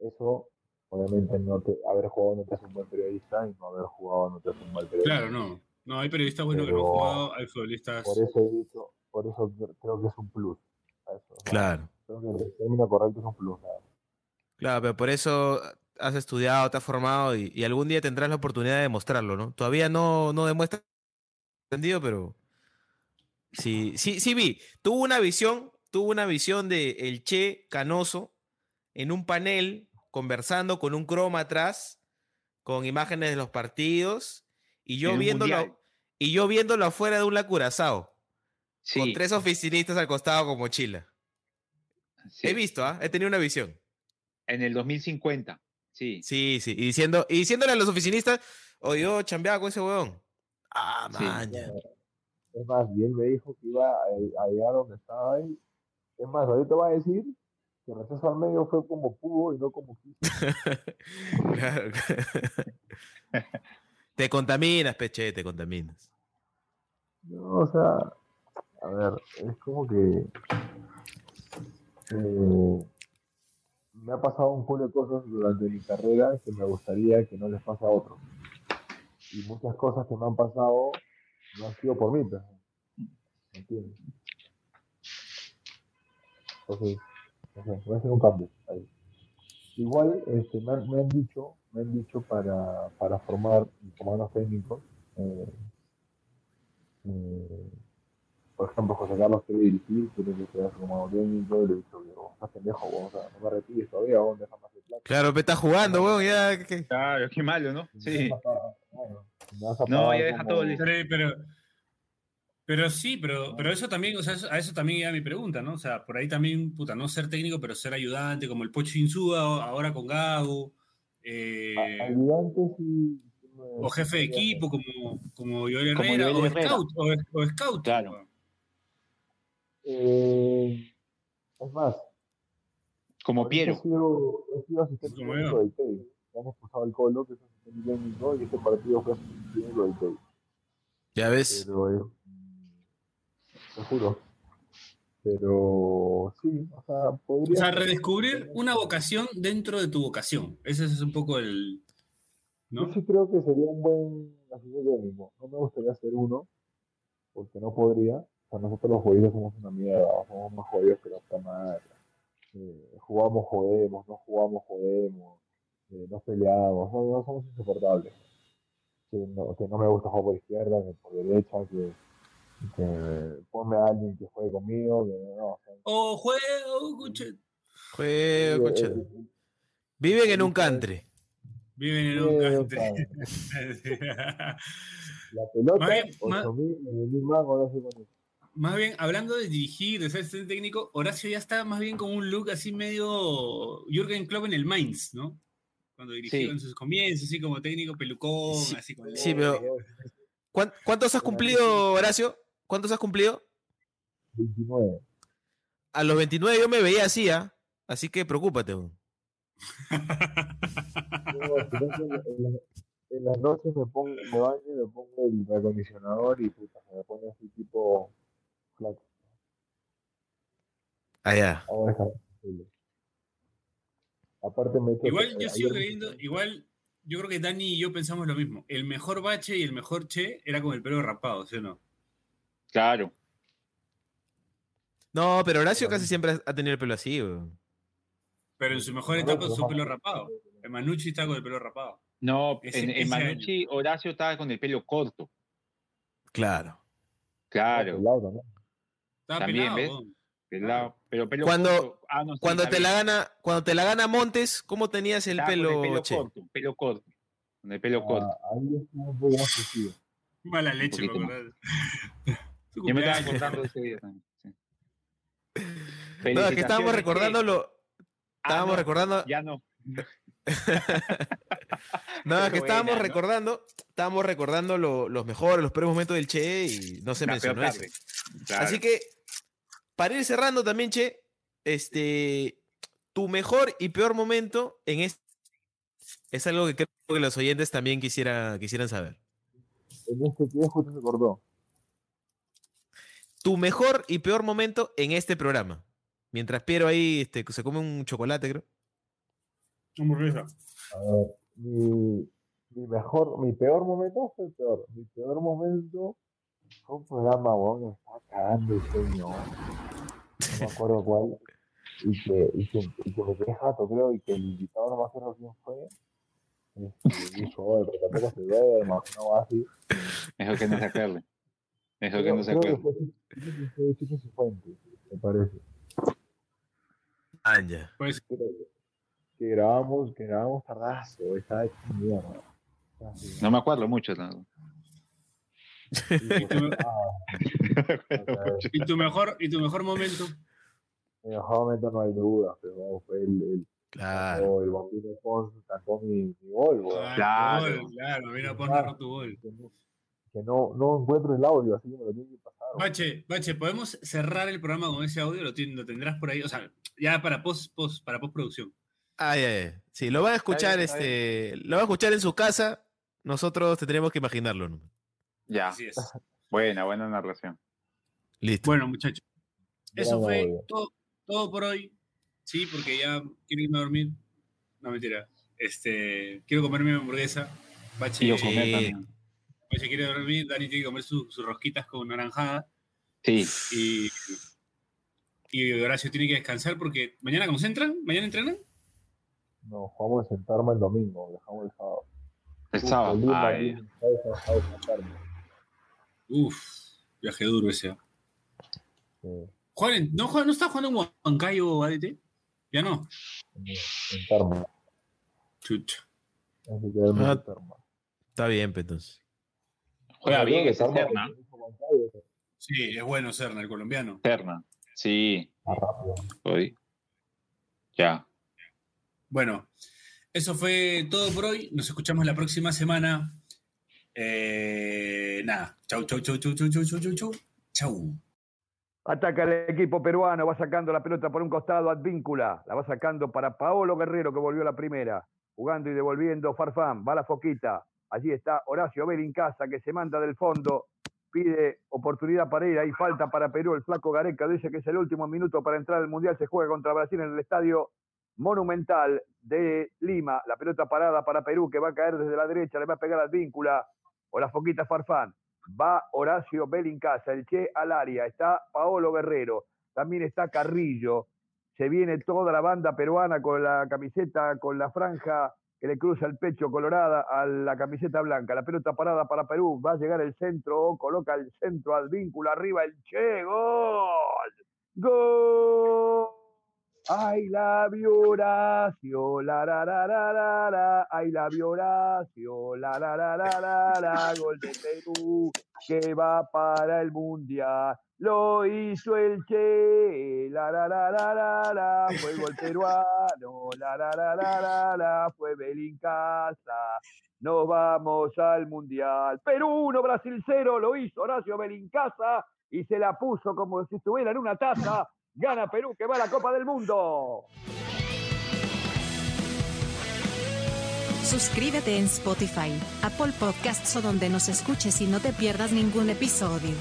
Eso, obviamente, no te, haber jugado no te hace un buen periodista y no haber jugado no te hace un mal periodista. Claro, no. No, hay periodistas buenos que no han jugado, hay futbolistas. Por eso he dicho, por eso creo que es un plus. eso, o sea, Claro, Creo que el término correcto es un plus. nada. claro, pero por eso has estudiado, te has formado y, y algún día tendrás la oportunidad de demostrarlo, ¿no? Todavía no, no demuestra entendido, pero sí, sí, sí vi. Tuvo una visión, tuvo una visión de el Che Canoso en un panel conversando con un croma atrás, con imágenes de los partidos, y yo viéndolo, mundial. y yo viéndolo afuera de un lacurazao, Sí, con tres oficinistas al costado con mochila. sí. He visto, ¿ah? He tenido una visión. En el 2050. Sí. Sí, sí. Y, diciendo, y diciéndole a los oficinistas, oye, yo chambeaba con ese huevón. Ah, Sí. maña. Es más, y él me dijo que iba a, a llegar donde estaba ahí. Es más, ahorita va a decir que el receso al medio fue como pudo y no como quiso. (laughs) Claro. te contaminas, peche, te contaminas. No, o sea, a ver, es como que eh, me ha pasado un poco de cosas durante mi carrera que me gustaría que no les pase a otros. Y muchas cosas que me han pasado no han sido por mí. ¿Me entiendes? Entonces, no voy a hacer un cambio ahí. Igual, este, me, han, me han dicho, me han dicho para, para formar comandos técnicos, eh, eh, por ejemplo, José Carlos quiere dirigir, quiere que sea como técnico, y le he dicho, "Viejo, estás pendejo, weón, o sea, no me retires todavía, weón, déjame hacer plata. Claro, me está jugando, weón, ya. que- Claro, qué malo, ¿no? Sí. No, ya deja como- todo listo. Pero, pero, pero sí, pero, pero eso también, o sea, eso- a eso también iba mi pregunta, ¿no? O sea, por ahí también, puta, no ser técnico, pero ser ayudante, como el Pocho Insúa ahora con Gago, eh, ayudante sí- o jefe de equipo como, como Joel Como Herrera, Joel o Herrera. scout, o, o scout. Claro. Eh, es más, Como Piero. He sido, he sido asistente Como técnico del TEI. Me han expulsado al Colo, que es asistente técnico, y este partido fue asistente técnico del TEI. Ya ves. Pero es. Te juro. Pero sí, o sea, O podría. sea, ser- redescubrir una vocación dentro de tu vocación. Ese es un poco el. Yo ¿No? sí creo que sería un buen asistente técnico. No me gustaría ser uno, porque no podría. Sea, nosotros los jugadores somos una mierda, somos más jodidos que la puta madre. Eh, jugamos, jodemos, no jugamos, jodemos, eh, nos peleamos, no, no somos insoportables. Que no, que no me gusta jugar por izquierda, que por derecha, que, que ponme a alguien que juegue conmigo, que no, o sea, O juego, cuche. Juega, eh, concha. eh, Viven en un country. Viven en un country. (laughs) La pelota, Más bien, más- 8.000, 9.000 mangos, no sé eso. Más bien, hablando de dirigir, de ser asistente técnico, Horacio ya está más bien con un look así medio Jürgen Klopp en el Mainz, ¿no? Cuando dirigió Sí. en sus comienzos, así como técnico pelucón, Sí, así con sí, pero- ¿Cuán- ¿Cuántos has cumplido, Horacio? ¿Cuántos has cumplido? 29. A los 29 yo me veía así, ¿ah? Así que preocúpate. (laughs) en, la- en las noches me pongo, me baño y me pongo el acondicionador y puta, se me pone así tipo Ah. Ahora está posible. Aparte me Igual yo sigo creyendo, igual yo creo que Dani y yo pensamos lo mismo. El mejor bache y el mejor che era con el pelo rapado, ¿sí o no? Claro. No, pero Horacio casi siempre ha tenido el pelo así. Pero en su mejor etapa su pelo rapado. El Manucci está con el pelo rapado. No, Ese- en, en Manucci, Horacio estaba con el pelo corto. Claro. Claro. también. Estaba También, pelado, ¿ves? Pelado, pero pelo Cuando- corto. Ah, no, sí, Cuando te la gana, cuando te la gana Montes, ¿cómo tenías el Estaba con pelo, el pelo che? corto, pelo corto. Con el pelo corto. Ah, ahí estuvo un (laughs) poco más sencillo. Mala leche. Su Yo me estaba acordando de ese día también. sí. No, es que estábamos Felicitaciones, recordando che. lo. Ah, Estábamos no, recordando. Ya no. (laughs) No, es que Buena, estábamos ¿no? recordando. Estábamos recordando lo- los mejores, los peores momentos del Che y no se mencionó eso. Claro. Así que, para ir cerrando también, Che, este, tu mejor y peor momento en este es algo que creo que los oyentes también quisiera, quisieran saber. En este justo se cortó. Tu mejor y peor momento en este programa. Mientras Piero ahí este, se come un chocolate, creo. Hamburguesa. A ver, mi, mi mejor, mi peor momento fue el peor. Mi peor momento fue un programa, me estaba cagando el sueño. No me acuerdo cuál. Y que, y que, y que me quedé jato, creo, y que el invitado no me acuerdo quién fue. Este, dijo, oye, pero tampoco se duerma, no así. Mejor que no se acuerde. Mejor que no se acuerde. fue, me parece. Anja. Pues que, que grabamos, que grabamos tardazo, estaba hecho mierda. No me acuerdo mucho. ¿no? Y, tú- ah, o sea, ¿Y tu (laughs) (laughs) mejor, y tu mejor momento? En el mejor momento no hay duda, pero vamos, fue el, el, Claro. o el Bambino Pons sacó mi, mi gol. Ah, Claro. tu gol, claro, mira, pon narrar tu gol. Que no, que no, no encuentro el audio, así que me lo tiene que pasar. Bache, Bache, ¿podemos cerrar el programa con ese audio? ¿Lo, tendrás por ahí? O sea, ya para post, post, para postproducción. Ay. Sí, lo van a escuchar, este, lo van a escuchar en su casa. Nosotros tendremos que imaginarlo. ¿no? Ya. Así es. Buena, buena narración. Listo. Bueno, muchachos, eso fue todo, todo por hoy. Sí, porque ya quiero irme a dormir. No, mentira. Este, quiero comerme mi hamburguesa. Bache, Y yo también. Bache quiere dormir. Dani tiene que comer su- sus rosquitas con naranjada. Sí. Y, y Horacio tiene que descansar porque mañana concentran. ¿Mañana entrenan? No, jugamos a sentarme el domingo, dejamos el sábado. El sábado. Ay, Uf, viaje duro ese. ¿ah? Juan ¿no, ¿No está jugando en Huancayo, ADT? Ya no. En, Tarma. Chucha. Que Ah. Está bien, pues, entonces. Juega bien ese Tarma, Serna. Sí, es bueno Serna, el colombiano. Serna. Sí. más rápido. Hoy. Ya. Bueno, eso fue todo por hoy. Nos escuchamos la próxima semana. Eh, nada. Chau, chau, chau, chau, chau, chau, chau, chau, chau. Ataca el equipo peruano, va sacando la pelota por un costado, Advíncula, la va sacando para Paolo Guerrero que volvió a la primera, jugando y devolviendo Farfán, va la foquita, allí está Horacio Belincasa que se manda del fondo, pide oportunidad para ir, ahí falta para Perú, el flaco Gareca. Dice que es el último minuto para entrar al Mundial, se juega contra Brasil en el estadio Monumental de Lima, la pelota parada para Perú que va a caer desde la derecha, le va a pegar Advíncula, o la foquita Farfán, va Horacio Belincasa, el Che al área, está Paolo Guerrero, también está Carrillo, se viene toda la banda peruana con la camiseta, con la franja que le cruza el pecho colorada a la camiseta blanca, la pelota parada para Perú, va a llegar el centro, coloca el centro al vínculo, arriba el Che, gol, gol. Ay, la Horacio, la la la la la la, ay, la Horacio, la la la la la la, gol de Perú que va para el Mundial. Lo hizo el Che, la la la la la la, fue gol peruano, la la la la la fue Belincasa. Nos vamos al Mundial. Perú 1, Brasil 0, lo hizo Horacio Belincasa y se la puso como si estuviera en una taza. Gana Perú que va a la Copa del Mundo. Suscríbete en Spotify, Apple Podcasts o donde nos escuches y no te pierdas ningún episodio.